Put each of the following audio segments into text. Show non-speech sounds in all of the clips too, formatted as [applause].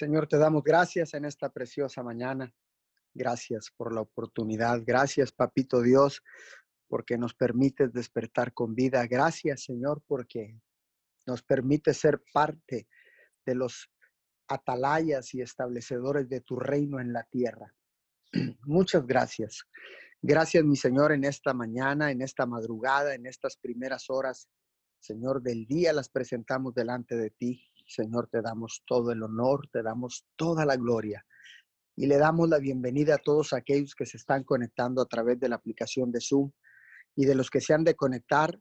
Señor, te damos gracias en esta preciosa mañana. Gracias por la oportunidad. Gracias, Papito Dios, porque nos permites despertar con vida. Gracias, Señor, porque nos permite ser parte de los atalayas y establecedores de tu reino en la tierra. [clears throat] Muchas gracias. Gracias, mi Señor, en esta mañana, en esta madrugada, en estas primeras horas, Señor, del día las presentamos delante de ti. Señor, te damos todo el honor, te damos toda la gloria y le damos la bienvenida a todos aquellos que se están conectando a través de la aplicación de Zoom y de los que se han de conectar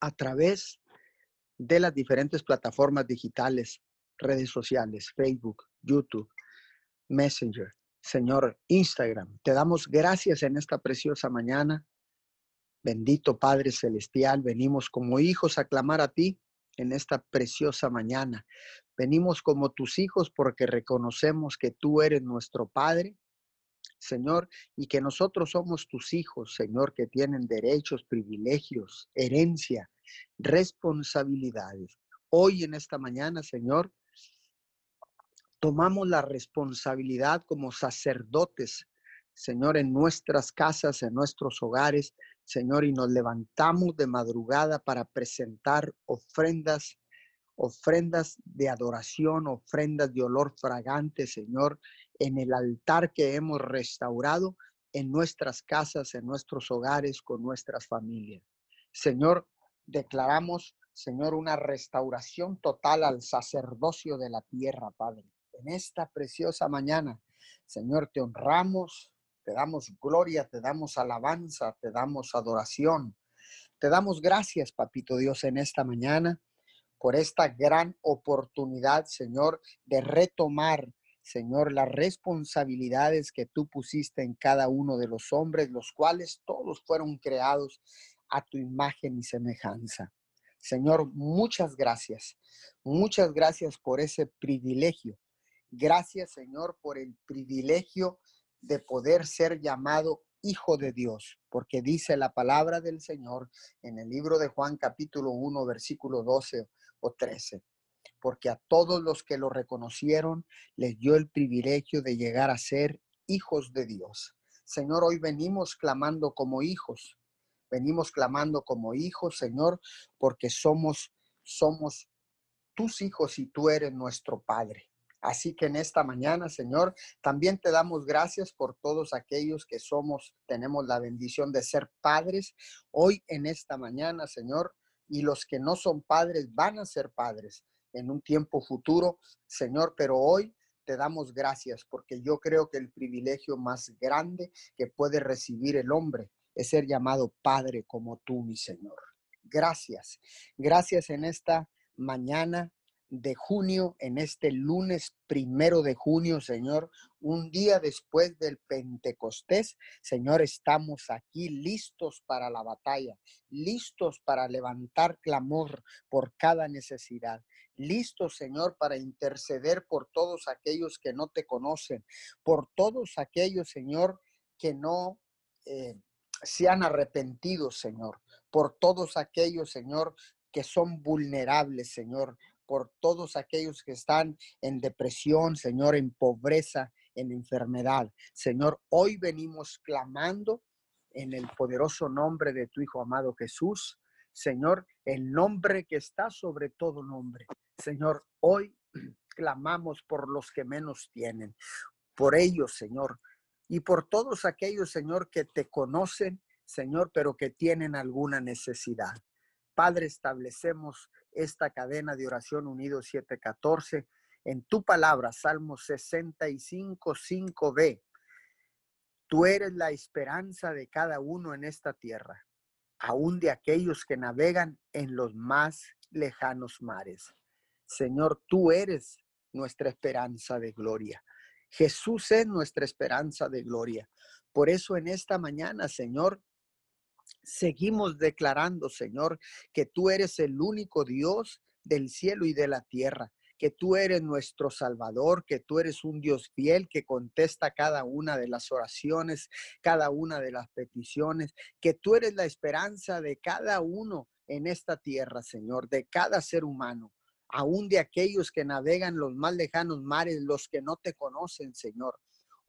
a través de las diferentes plataformas digitales, redes sociales, Facebook, YouTube, Messenger, Señor, Instagram. Te damos gracias en esta preciosa mañana. Bendito Padre Celestial, venimos como hijos a clamar a ti en esta preciosa mañana. Venimos como tus hijos porque reconocemos que tú eres nuestro Padre, Señor, y que nosotros somos tus hijos, Señor, que tienen derechos, privilegios, herencia, responsabilidades. Hoy en esta mañana, Señor, tomamos la responsabilidad como sacerdotes, Señor, en nuestras casas, en nuestros hogares, Señor, y nos levantamos de madrugada para presentar ofrendas, ofrendas de adoración, ofrendas de olor fragante, Señor, en el altar que hemos restaurado en nuestras casas, en nuestros hogares, con nuestras familias. Señor, declaramos, Señor, una restauración total al sacerdocio de la tierra, Padre. En esta preciosa mañana, Señor, te honramos, te damos gloria, te damos alabanza, te damos adoración. Te damos gracias, Papito Dios, en esta mañana por esta gran oportunidad, Señor, de retomar, Señor, las responsabilidades que tú pusiste en cada uno de los hombres, los cuales todos fueron creados a tu imagen y semejanza. Señor, muchas gracias. Muchas gracias por ese privilegio. Gracias, Señor, por el privilegio de poder ser llamado hijo de Dios, porque dice la palabra del Señor en el libro de Juan capítulo 1, versículo 12 o 13. Porque a todos los que lo reconocieron les dio el privilegio de llegar a ser hijos de Dios. Señor, hoy venimos clamando como hijos. Venimos clamando como hijos, Señor, porque somos somos tus hijos y tú eres nuestro Padre. Así que en esta mañana, Señor, también te damos gracias por todos aquellos que somos, tenemos la bendición de ser padres. Hoy en esta mañana, Señor, y los que no son padres van a ser padres en un tiempo futuro, Señor, pero hoy te damos gracias porque yo creo que el privilegio más grande que puede recibir el hombre es ser llamado Padre como tú, mi Señor. Gracias. Gracias en esta mañana de junio, en este lunes primero de junio, Señor, un día después del Pentecostés, Señor, estamos aquí listos para la batalla, listos para levantar clamor por cada necesidad, listos, Señor, para interceder por todos aquellos que no te conocen, por todos aquellos, Señor, que no... Eh, se han arrepentido, Señor, por todos aquellos, Señor, que son vulnerables, Señor, por todos aquellos que están en depresión, Señor, en pobreza, en enfermedad. Señor, hoy venimos clamando en el poderoso nombre de tu Hijo amado Jesús. Señor, el nombre que está sobre todo nombre. Señor, hoy [clears throat] clamamos por los que menos tienen, por ellos, Señor, y por todos aquellos, Señor, que te conocen, Señor, pero que tienen alguna necesidad. Padre, establecemos esta cadena de oración unido 714 en tu palabra, Salmo 65, 5b. Tú eres la esperanza de cada uno en esta tierra, aún de aquellos que navegan en los más lejanos mares. Señor, tú eres nuestra esperanza de gloria. Jesús es nuestra esperanza de gloria. Por eso en esta mañana, Señor, seguimos declarando, Señor, que tú eres el único Dios del cielo y de la tierra, que tú eres nuestro Salvador, que tú eres un Dios fiel que contesta cada una de las oraciones, cada una de las peticiones, que tú eres la esperanza de cada uno en esta tierra, Señor, de cada ser humano. aún de aquellos que navegan los más lejanos mares, los que no te conocen, Señor.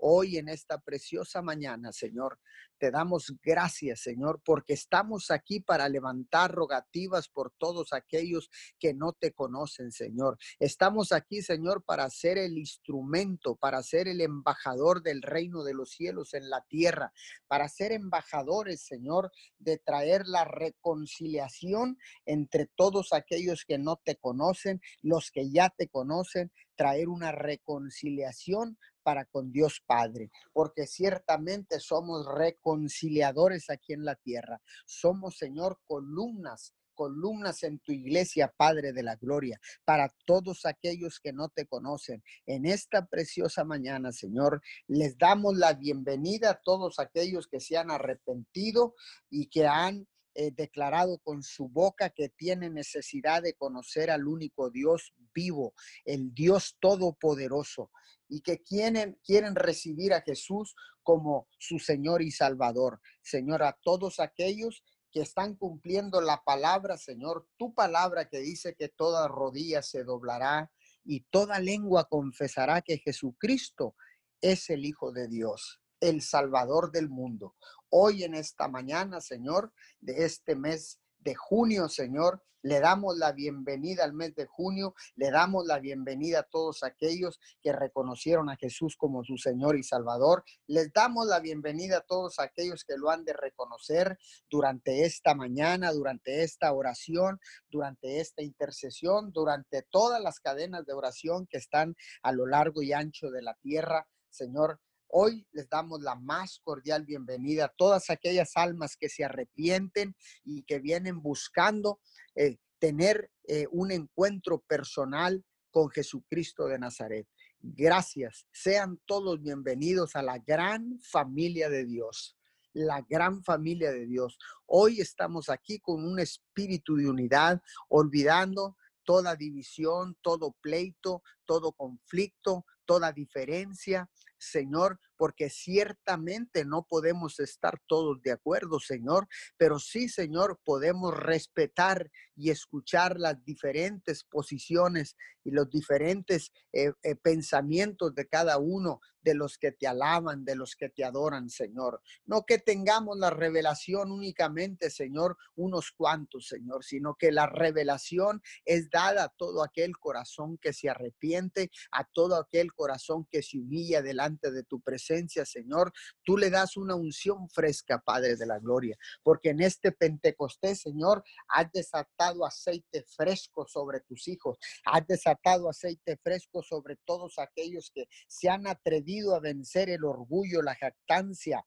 Hoy en esta preciosa mañana, Señor, te damos gracias, Señor, porque estamos aquí para levantar rogativas por todos aquellos que no te conocen, Señor. Estamos aquí, Señor, para ser el instrumento, para ser el embajador del reino de los cielos en la tierra, para ser embajadores, Señor, de traer la reconciliación entre todos aquellos que no te conocen, los que ya te conocen, traer una reconciliación para con Dios Padre, porque ciertamente somos reconciliadores aquí en la tierra. Somos, Señor, columnas columnas en tu iglesia, Padre de la Gloria, para todos aquellos que no te conocen. En esta preciosa mañana, Señor, les damos la bienvenida a todos aquellos que se han arrepentido y que han eh, declarado con su boca que tienen necesidad de conocer al único Dios vivo, el Dios todopoderoso y que quieren, quieren recibir a Jesús como su Señor y Salvador. Señor, a todos aquellos que están cumpliendo la palabra, Señor, tu palabra que dice que toda rodilla se doblará y toda lengua confesará que Jesucristo es el Hijo de Dios, el Salvador del mundo. Hoy en esta mañana, Señor, de este mes de junio, Señor, le damos la bienvenida al mes de junio, le damos la bienvenida a todos aquellos que reconocieron a Jesús como su Señor y Salvador. Les damos la bienvenida a todos aquellos que lo han de reconocer durante esta mañana, durante esta oración, durante esta intercesión, durante todas las cadenas de oración que están a lo largo y ancho de la tierra. Señor, Hoy les damos la más cordial bienvenida a todas aquellas almas que se arrepienten y que vienen buscando eh, tener eh, un encuentro personal con Jesucristo de Nazaret. Gracias. Sean todos bienvenidos a la gran familia de Dios la gran familia de Dios. Hoy estamos aquí con un espíritu de unidad, olvidando toda división, todo pleito, todo conflicto, toda diferencia, Señor, porque ciertamente no podemos estar todos de acuerdo, Señor, pero sí, Señor, podemos respetar y escuchar las diferentes posiciones y los diferentes eh, eh, pensamientos de cada uno de los que te alaban, de los que te adoran, Señor. No que tengamos la revelación únicamente, Señor, unos cuantos, Señor, sino que la revelación es dada a todo aquel corazón que se arrepiente, a todo aquel corazón que se humilla delante de tu presencia, Señor. Tú le das una unción fresca, Padre de la Gloria, porque en este Pentecostés, Señor, has desatado aceite fresco sobre tus hijos, has desatado aceite fresco sobre todos aquellos que se han atrevido a vencer el orgullo, la jactancia,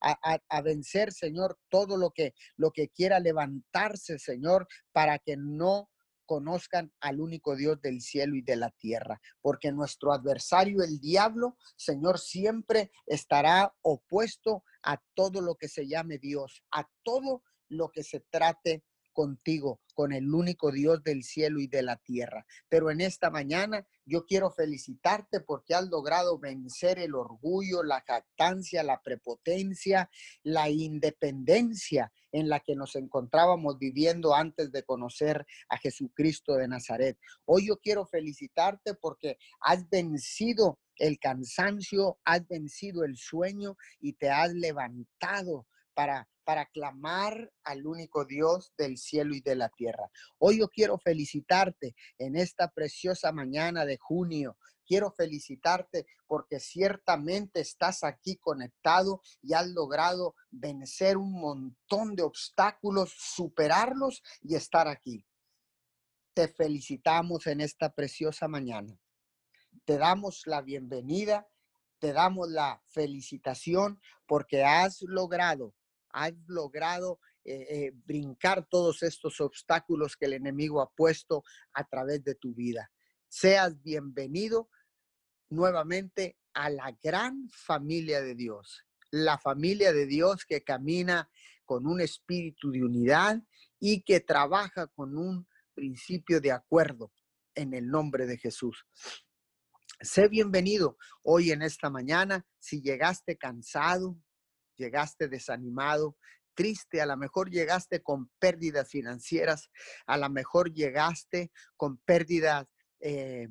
a, a, vencer, Señor, todo lo que, lo que quiera levantarse, Señor, para que no conozcan al único Dios del cielo y de la tierra, porque nuestro adversario, el diablo, Señor, siempre estará opuesto a todo lo que se llame Dios, a todo lo que se trate contigo, con el único Dios del cielo y de la tierra. Pero en esta mañana yo quiero felicitarte porque has logrado vencer el orgullo, la jactancia, la prepotencia, la independencia en la que nos encontrábamos viviendo antes de conocer a Jesucristo de Nazaret. Hoy yo quiero felicitarte porque has vencido el cansancio, has vencido el sueño y te has levantado para para clamar al único Dios del cielo y de la tierra. Hoy yo quiero felicitarte en esta preciosa mañana de junio. Quiero felicitarte porque ciertamente estás aquí conectado y has logrado vencer un montón de obstáculos, superarlos y estar aquí. Te felicitamos en esta preciosa mañana. Te damos la bienvenida, te damos la felicitación porque has logrado has logrado eh, eh, brincar todos estos obstáculos que el enemigo ha puesto a través de tu vida. Seas bienvenido nuevamente a la gran familia de Dios, la familia de Dios que camina con un espíritu de unidad y que trabaja con un principio de acuerdo en el nombre de Jesús. Sé bienvenido hoy en esta mañana. Si llegaste cansado, llegaste desanimado, triste, a lo mejor llegaste con pérdidas financieras, a lo mejor llegaste con pérdidas, eh,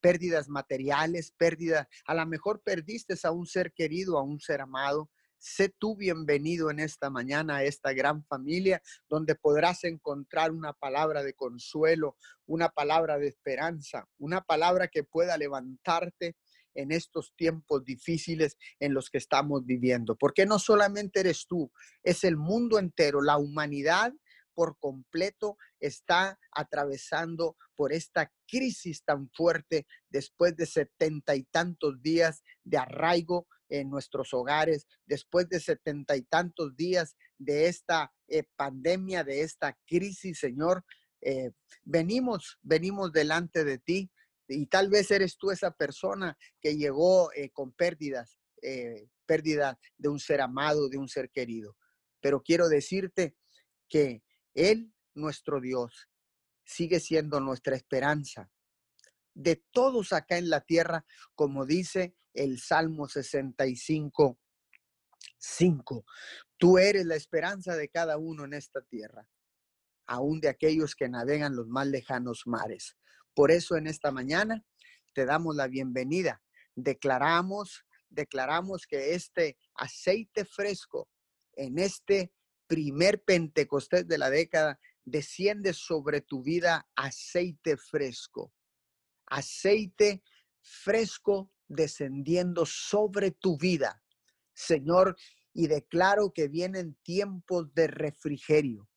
pérdidas materiales, pérdidas, a lo mejor perdiste a un ser querido, a un ser amado. Sé tú bienvenido en esta mañana a esta gran familia donde podrás encontrar una palabra de consuelo, una palabra de esperanza, una palabra que pueda levantarte en estos tiempos difíciles en los que estamos viviendo. Porque no solamente eres tú, es el mundo entero, la humanidad por completo está atravesando por esta crisis tan fuerte después de setenta y tantos días de arraigo en nuestros hogares, después de setenta y tantos días de esta eh, pandemia, de esta crisis, Señor. Eh, venimos, venimos delante de ti y tal vez eres tú esa persona que llegó eh, con pérdidas, pérdida de un ser amado, de un ser querido. Pero quiero decirte que Él, nuestro Dios, sigue siendo nuestra esperanza. De todos acá en la tierra, como dice el Salmo 65, 5. Tú eres la esperanza de cada uno en esta tierra, aún de aquellos que navegan los más lejanos mares. Por eso en esta mañana te damos la bienvenida. Declaramos, declaramos que este aceite fresco en este primer Pentecostés de la década desciende sobre tu vida aceite fresco. Aceite fresco descendiendo sobre tu vida, Señor, y declaro que vienen tiempos de refrigerio.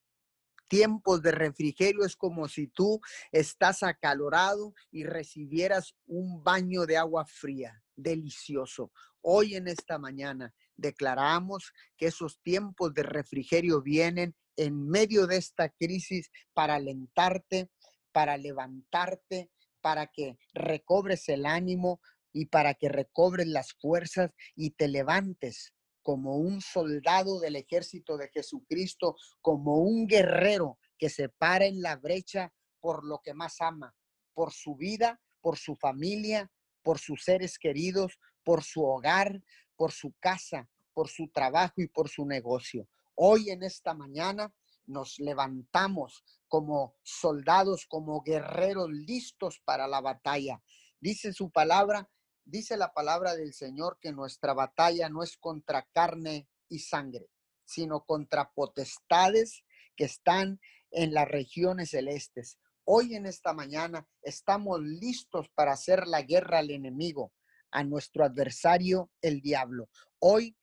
Tiempos de refrigerio es como si tú estás acalorado y recibieras un baño de agua fría, delicioso. Hoy en esta mañana declaramos que esos tiempos de refrigerio vienen en medio de esta crisis para alentarte, para levantarte, para que recobres el ánimo, y para que recobres las fuerzas y te levantes como un soldado del ejército de Jesucristo, como un guerrero que se para en la brecha por lo que más ama, por su vida, por su familia, por sus seres queridos, por su hogar, por su casa, por su trabajo y por su negocio. Hoy en esta mañana nos levantamos como soldados, como guerreros listos para la batalla. Dice su palabra Dice la palabra del Señor que nuestra batalla no es contra carne y sangre, sino contra potestades que están en las regiones celestes. Hoy en esta mañana estamos listos para hacer la guerra al enemigo, a nuestro adversario, el diablo. Hoy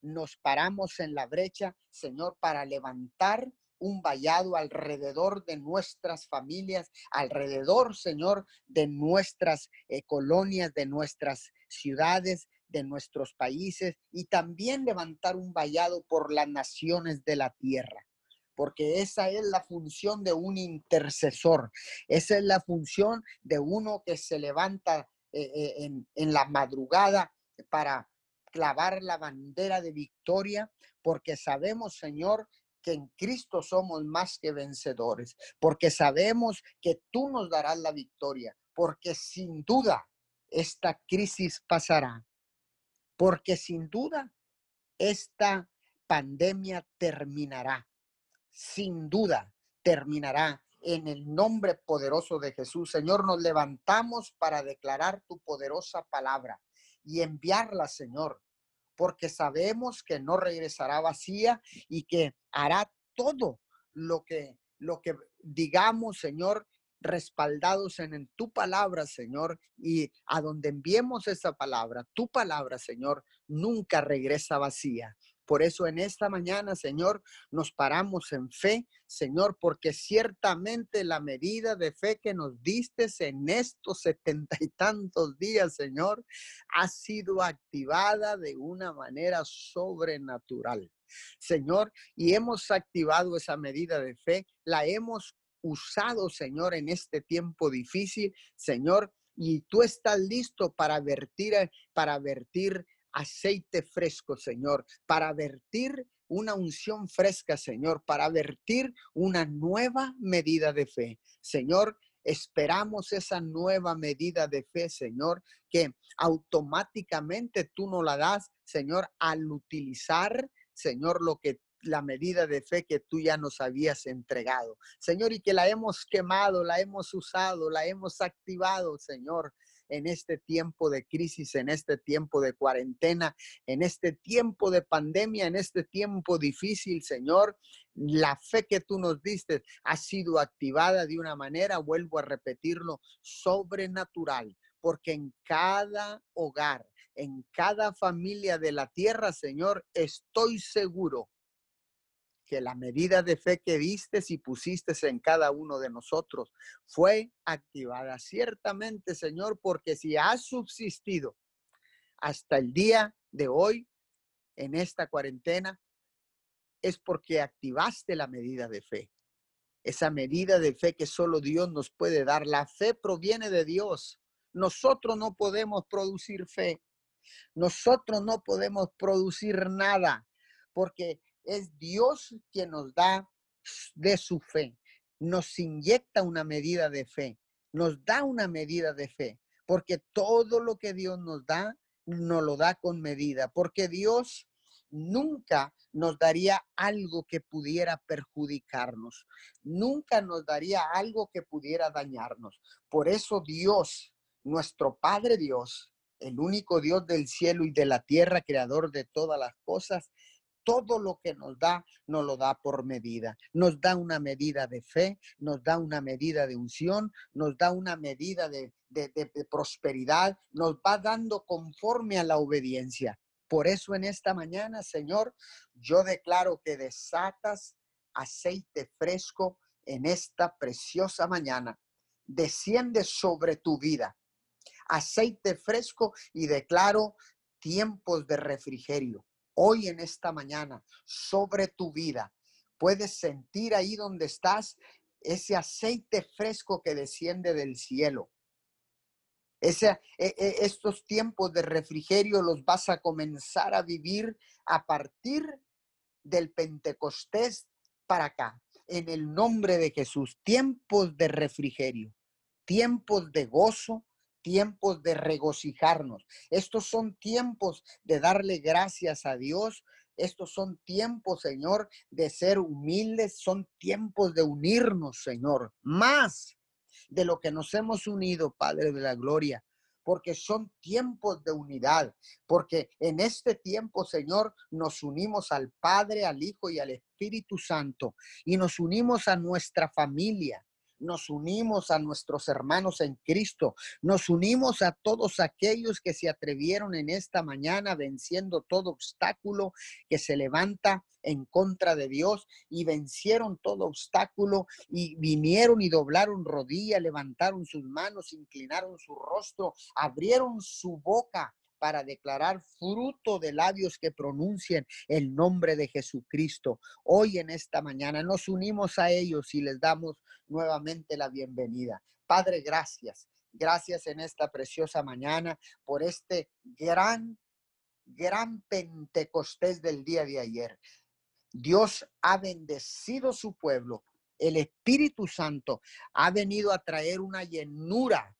nos paramos en la brecha, Señor, para levantar un vallado alrededor de nuestras familias, alrededor, Señor, de nuestras eh, colonias, de nuestras ciudades, de nuestros países y también levantar un vallado por las naciones de la tierra porque esa es la función de un intercesor, esa es la función de uno que se levanta eh, eh, en, en la madrugada para clavar la bandera de victoria, porque sabemos, Señor, que en Cristo somos más que vencedores, porque sabemos que tú nos darás la victoria, porque sin duda esta crisis pasará, porque sin duda esta pandemia terminará, sin duda terminará. En el nombre poderoso de Jesús, Señor, nos levantamos para declarar tu poderosa palabra y enviarla, Señor, porque sabemos que no regresará vacía y que hará todo lo que, lo que digamos, Señor, respaldados en, en, tu palabra, Señor, y a donde enviemos esa palabra, tu palabra, Señor, nunca regresa vacía. Por eso en esta mañana, Señor, nos paramos en fe, Señor, porque ciertamente la medida de fe que nos diste en estos setenta y tantos días, Señor, ha sido activada de una manera sobrenatural. Señor, y hemos activado esa medida de fe, la hemos usado, Señor, en este tiempo difícil, Señor, y tú estás listo para vertir, para vertir aceite fresco, Señor, para vertir una unción fresca, Señor, para vertir una nueva medida de fe. Señor, esperamos esa nueva medida de fe, Señor, que automáticamente tú nos la das, Señor, al utilizar, Señor, lo que la medida de fe que tú ya nos habías entregado. Señor, y que la hemos quemado, la hemos usado, la hemos activado, Señor, en este tiempo de crisis, en este tiempo de cuarentena, en este tiempo de pandemia, en este tiempo difícil, Señor. La fe que tú nos diste ha sido activada de una manera, vuelvo a repetirlo, sobrenatural, porque en cada hogar, en cada familia de la tierra, Señor, estoy seguro que la medida de fe que viste y pusiste en cada uno de nosotros fue activada. Ciertamente, Señor, porque si has subsistido hasta el día de hoy en esta cuarentena, es porque activaste la medida de fe. Esa medida de fe que solo Dios nos puede dar. La fe proviene de Dios. Nosotros no podemos producir fe. Nosotros no podemos producir nada porque es Dios quien nos da de su fe, nos inyecta una medida de fe, nos da una medida de fe, porque todo lo que Dios nos da, nos lo da con medida, porque Dios nunca nos daría algo que pudiera perjudicarnos, nunca nos daría algo que pudiera dañarnos. Por eso Dios, nuestro Padre Dios, el único Dios del cielo y de la tierra, creador de todas las cosas, todo lo que nos da, nos lo da por medida. Nos da una medida de fe, nos da una medida de unción, nos da una medida de, prosperidad, nos va dando conforme a la obediencia. Por eso en esta mañana, Señor, yo declaro que desatas aceite fresco en esta preciosa mañana. Desciende sobre tu vida. Aceite fresco y declaro tiempos de refrigerio hoy en esta mañana sobre tu vida. Puedes sentir ahí donde estás ese aceite fresco que desciende del cielo. Ese, e, estos tiempos de refrigerio los vas a comenzar a vivir a partir del Pentecostés para acá, en el nombre de Jesús. Tiempos de refrigerio, tiempos de gozo, tiempos de regocijarnos. Estos son tiempos de darle gracias a Dios. Estos son tiempos, Señor, de ser humildes. Son tiempos de unirnos, Señor, más de lo que nos hemos unido, Padre de la Gloria porque son tiempos de unidad, porque en este tiempo, Señor, nos unimos al Padre, al Hijo y al Espíritu Santo, y nos unimos a nuestra familia, nos unimos a nuestros hermanos en Cristo, nos unimos a todos aquellos que se atrevieron en esta mañana venciendo todo obstáculo que se levanta en contra de Dios y vencieron todo obstáculo y vinieron y doblaron rodilla, levantaron sus manos, inclinaron su rostro, abrieron su boca para declarar fruto de labios que pronuncien el nombre de Jesucristo. Hoy en esta mañana nos unimos a ellos y les damos nuevamente la bienvenida. Padre, gracias. Gracias en esta preciosa mañana por este gran, gran Pentecostés del día de ayer. Dios ha bendecido su pueblo. El Espíritu Santo ha venido a traer una llenura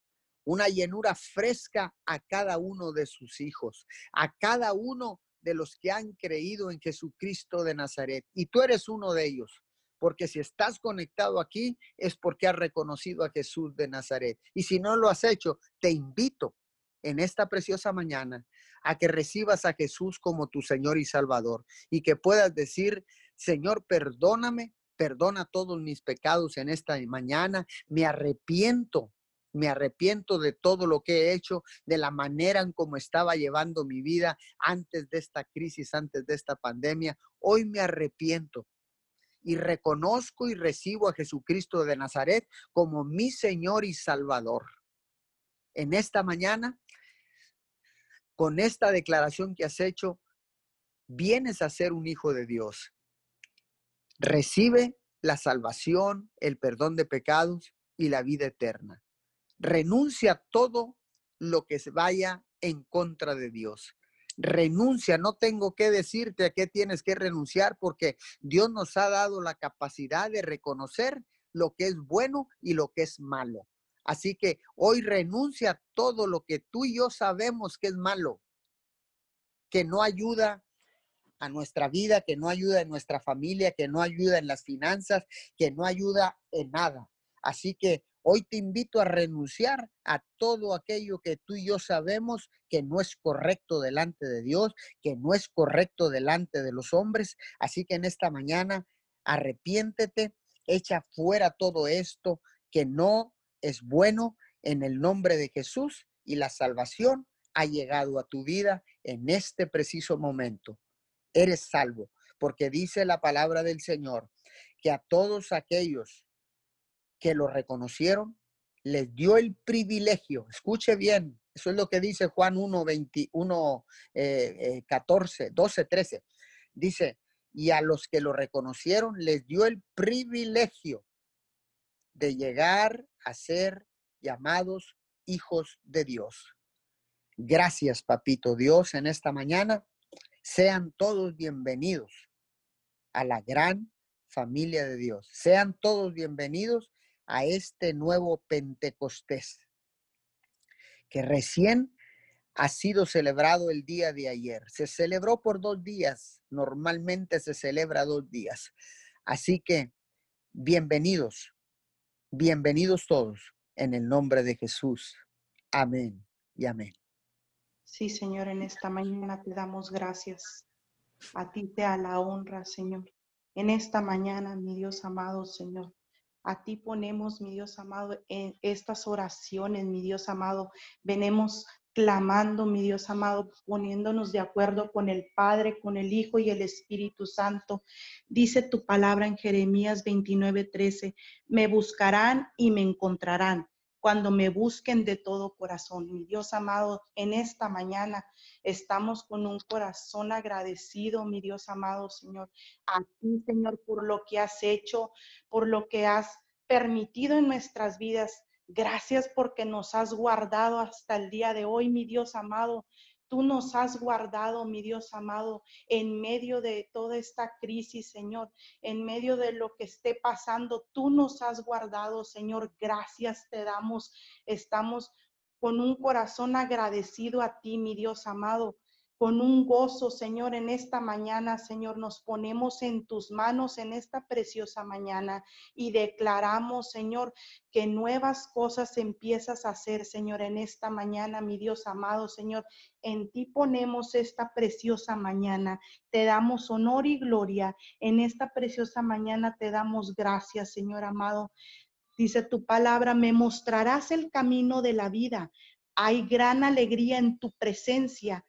una llenura fresca a cada uno de sus hijos, a cada uno de los que han creído en Jesucristo de Nazaret. Y tú eres uno de ellos, porque si estás conectado aquí es porque has reconocido a Jesús de Nazaret. Y si no lo has hecho, te invito en esta preciosa mañana a que recibas a Jesús como tu Señor y Salvador y que puedas decir, Señor, perdóname, perdona todos mis pecados en esta mañana, me arrepiento me arrepiento de todo lo que he hecho, de la manera en cómo estaba llevando mi vida antes de esta crisis, antes de esta pandemia. Hoy me arrepiento y reconozco y recibo a Jesucristo de Nazaret como mi Señor y Salvador. En esta mañana, con esta declaración que has hecho, vienes a ser un hijo de Dios. Recibe la salvación, el perdón de pecados y la vida eterna renuncia a todo lo que vaya en contra de Dios. Renuncia, no tengo que decirte a qué tienes que renunciar porque Dios nos ha dado la capacidad de reconocer lo que es bueno y lo que es malo. Así que hoy renuncia todo lo que tú y yo sabemos que es malo, que no ayuda a nuestra vida, que no ayuda en nuestra familia, que no ayuda en las finanzas, que no ayuda en nada. Así que hoy te invito a renunciar a todo aquello que tú y yo sabemos que no es correcto delante de Dios, que no es correcto delante de los hombres. Así que en esta mañana arrepiéntete, echa fuera todo esto que no es bueno en el nombre de Jesús y la salvación ha llegado a tu vida en este preciso momento. Eres salvo, porque dice la palabra del Señor que a todos aquellos que lo reconocieron, les dio el privilegio, escuche bien, eso es lo que dice Juan 1, 21, 14, 12, 13. Dice, y a los que lo reconocieron les dio el privilegio de llegar a ser llamados hijos de Dios. Gracias, papito Dios, en esta mañana. Sean todos bienvenidos a la gran familia de Dios. Sean todos bienvenidos a este nuevo Pentecostés que recién ha sido celebrado el día de ayer. Se celebró por dos días. Normalmente se celebra dos días. Así que bienvenidos, bienvenidos todos en el nombre de Jesús. Amén y amén. Sí, Señor, en esta mañana te damos gracias. A ti te da la honra, Señor. En esta mañana, mi Dios amado, Señor, a ti ponemos, mi Dios amado, en estas oraciones, mi Dios amado. Venemos clamando, mi Dios amado, poniéndonos de acuerdo con el Padre, con el Hijo y el Espíritu Santo. Dice tu palabra en Jeremías 29, 13, me buscarán y me encontrarán cuando me busquen de todo corazón. Mi Dios amado, en esta mañana estamos con un corazón agradecido, mi Dios amado Señor, a ti, Señor, por lo que has hecho, por lo que has permitido en nuestras vidas. Gracias porque nos has guardado hasta el día de hoy, mi Dios amado. Tú nos has guardado, mi Dios amado, en medio de toda esta crisis, Señor, en medio de lo que esté pasando. Tú nos has guardado, Señor. Gracias te damos. Estamos con un corazón agradecido a ti, mi Dios amado con un gozo, Señor, en esta mañana, Señor, nos ponemos en tus manos en esta preciosa mañana y declaramos, Señor, que nuevas cosas empiezas a hacer, Señor, en esta mañana, mi Dios amado, Señor. En ti ponemos esta preciosa mañana. Te damos honor y gloria. En esta preciosa mañana te damos gracias, Señor amado. Dice tu palabra, me mostrarás el camino de la vida. Hay gran alegría en tu presencia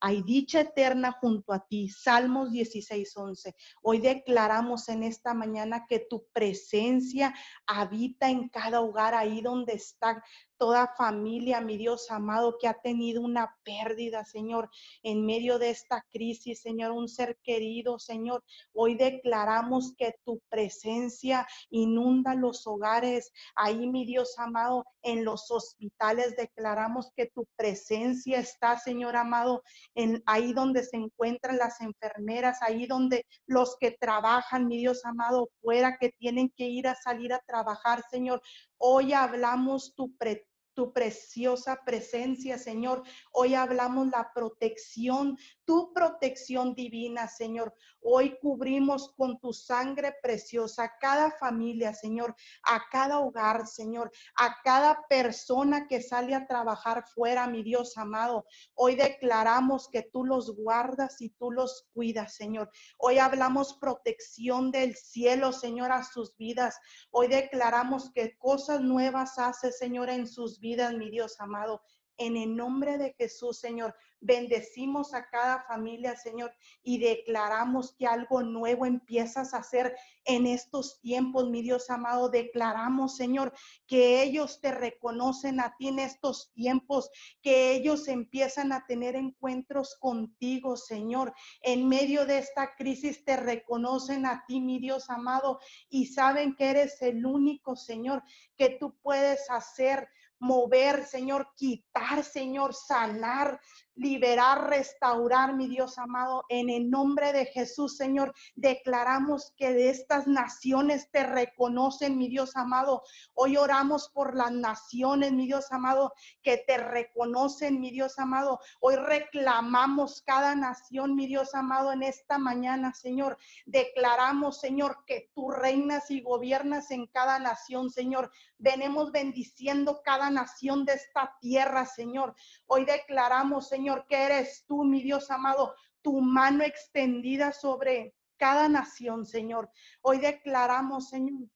hay dicha eterna junto a ti. Salmos 16, 11. Hoy declaramos en esta mañana que tu presencia habita en cada hogar, ahí donde está toda familia, mi Dios amado, que ha tenido una pérdida, Señor, en medio de esta crisis, Señor, un ser querido, Señor. Hoy declaramos que tu presencia inunda los hogares. Ahí, mi Dios amado, en los hospitales declaramos que tu presencia está, Señor amado, en ahí donde se encuentran las enfermeras, ahí donde los que trabajan, mi Dios amado, fuera que tienen que ir a salir a trabajar, Señor. Hoy hablamos tu pre tu preciosa presencia, Señor. Hoy hablamos la protección, tu protección divina, Señor. Hoy cubrimos con tu sangre preciosa cada familia, Señor, a cada hogar, Señor, a cada persona que sale a trabajar fuera, mi Dios amado. Hoy declaramos que tú los guardas y tú los cuidas, Señor. Hoy hablamos protección del cielo, Señor, a sus vidas. Hoy declaramos que cosas nuevas hace, Señor, en sus vidas mi Dios amado. En el nombre de Jesús, Señor, bendecimos a cada familia, Señor, y declaramos que algo nuevo empiezas a hacer en estos tiempos, mi Dios amado. Declaramos, Señor, que ellos te reconocen a ti en estos tiempos, que ellos empiezan a tener encuentros contigo, Señor. En medio de esta crisis te reconocen a ti, mi Dios amado, y saben que eres el único, Señor, que tú puedes hacer mover, Señor, quitar, Señor, sanar liberar, restaurar, mi Dios amado, en el nombre de Jesús, Señor. Declaramos que de estas naciones te reconocen, mi Dios amado. Hoy oramos por las naciones, mi Dios amado, que te reconocen, mi Dios amado. Hoy reclamamos cada nación, mi Dios amado, en esta mañana, Señor. Declaramos, Señor, que tú reinas y gobiernas en cada nación, Señor. Venemos bendiciendo cada nación de esta tierra, Señor. Hoy declaramos, Señor, que eres tú, mi Dios amado, tu mano extendida sobre cada nación, Señor. Hoy declaramos, Señor,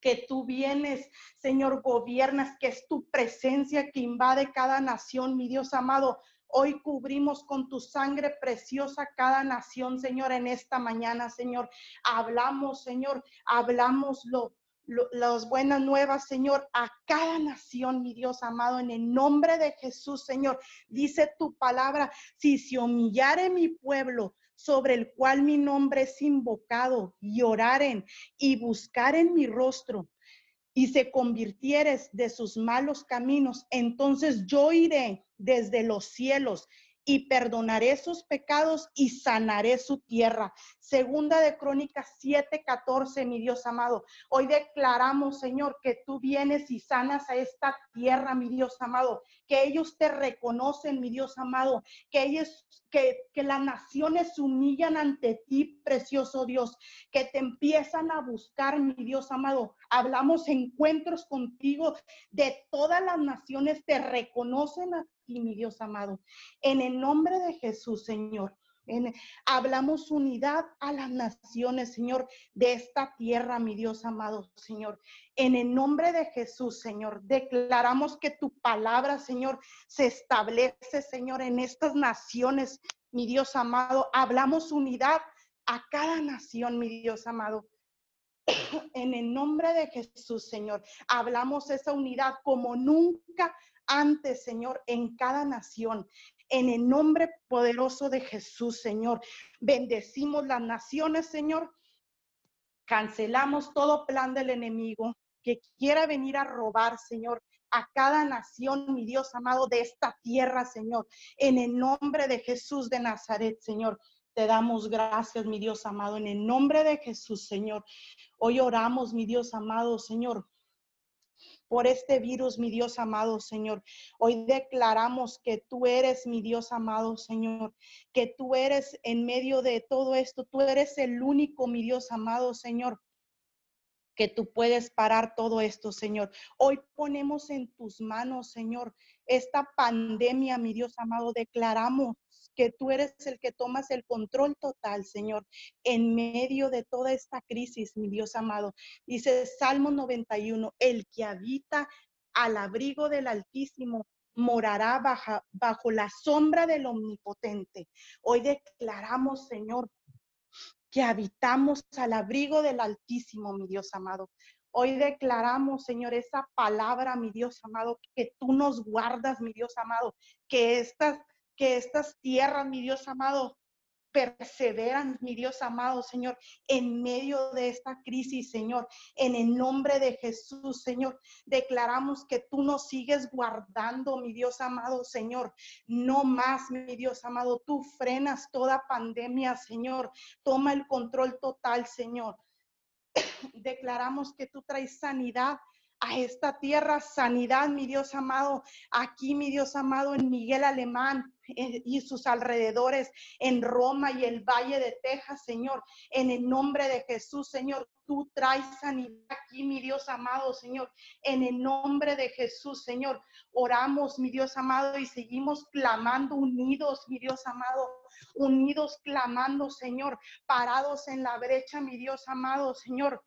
que tú vienes, Señor, gobiernas, que es tu presencia que invade cada nación, mi Dios amado. Hoy cubrimos con tu sangre preciosa cada nación, Señor, en esta mañana, Señor. Hablamos, Señor, hablamos lo, las buenas nuevas, Señor, a cada nación, mi Dios amado, en el nombre de Jesús, Señor. Dice tu palabra, si se humillare mi pueblo, sobre el cual mi nombre es invocado, y oraren y buscaren mi rostro, y se convirtieres de sus malos caminos, entonces yo iré desde los cielos y perdonaré sus pecados y sanaré su tierra. Segunda de Crónicas 7:14, mi Dios amado. Hoy declaramos, Señor, que tú vienes y sanas a esta tierra, mi Dios amado, que ellos te reconocen, mi Dios amado, que ellos que, que las naciones humillan ante ti, precioso Dios, que te empiezan a buscar, mi Dios amado. Hablamos encuentros contigo de todas las naciones, te reconocen a ti, mi Dios amado. En el nombre de Jesús, Señor hablamos unidad a las naciones, Señor, de esta tierra, mi Dios amado, Señor. En el nombre de Jesús, Señor, declaramos que tu palabra, Señor, se establece, Señor, en estas naciones, mi Dios amado. Hablamos unidad a cada nación, mi Dios amado. [coughs] En el nombre de Jesús, Señor, hablamos esa unidad como nunca antes, Señor, en cada nación en el nombre poderoso de Jesús, Señor. Bendecimos las naciones, Señor. Cancelamos todo plan del enemigo que quiera venir a robar, Señor, a cada nación, mi Dios amado, de esta tierra, Señor. En el nombre de Jesús de Nazaret, Señor. Te damos gracias, mi Dios amado, en el nombre de Jesús, Señor. Hoy oramos, mi Dios amado, Señor, por este virus, mi Dios amado Señor. Hoy declaramos que tú eres mi Dios amado Señor, que tú eres en medio de todo esto, tú eres el único, mi Dios amado Señor que tú puedes parar todo esto, Señor. Hoy ponemos en tus manos, Señor, esta pandemia, mi Dios amado. Declaramos que tú eres el que tomas el control total, Señor, en medio de toda esta crisis, mi Dios amado. Dice Salmo 91, el que habita al abrigo del Altísimo morará bajo, bajo la sombra del Omnipotente. Hoy declaramos, Señor, que habitamos al abrigo del Altísimo, mi Dios amado. Hoy declaramos, Señor, esa palabra, mi Dios amado, que tú nos guardas, mi Dios amado, que estas que estas tierras, mi Dios amado, perseveran, mi Dios amado, Señor, en medio de esta crisis, Señor. En el nombre de Jesús, Señor, declaramos que tú nos sigues guardando, mi Dios amado, Señor. No más, mi Dios amado, tú frenas toda pandemia, Señor. Toma el control total, Señor. [coughs] Declaramos que tú traes sanidad a esta tierra, sanidad, mi Dios amado, aquí, mi Dios amado, en Miguel Alemán y sus alrededores, en Roma y el Valle de Texas, Señor, en el nombre de Jesús, Señor, tú traes sanidad aquí, mi Dios amado, Señor, en el nombre de Jesús, Señor, oramos, mi Dios amado, y seguimos clamando unidos, mi Dios amado, unidos clamando, Señor, parados en la brecha, mi Dios amado, Señor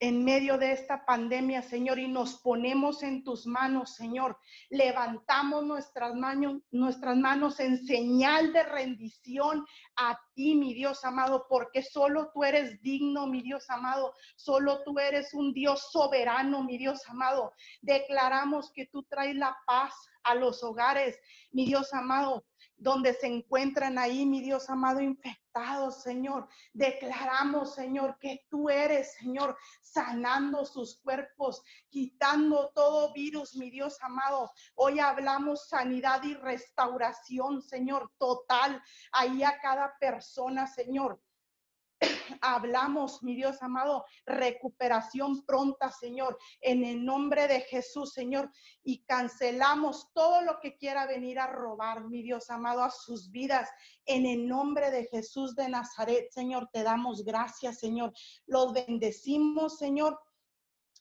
en medio de esta pandemia, Señor, y nos ponemos en tus manos, Señor. Levantamos nuestras manos, nuestras manos en señal de rendición a ti, mi Dios amado, porque solo tú eres digno, mi Dios amado. Solo tú eres un Dios soberano, mi Dios amado. Declaramos que tú traes la paz a los hogares, mi Dios amado donde se encuentran ahí, mi Dios amado, infectados, Señor. Declaramos, Señor, que tú eres, Señor, sanando sus cuerpos, quitando todo virus, mi Dios amado. Hoy hablamos sanidad y restauración, Señor, total, ahí a cada persona, Señor. Hablamos, mi Dios amado, recuperación pronta, Señor, en el nombre de Jesús, Señor, y cancelamos todo lo que quiera venir a robar, mi Dios amado, a sus vidas. En el nombre de Jesús de Nazaret, Señor, te damos gracias, Señor. Los bendecimos, Señor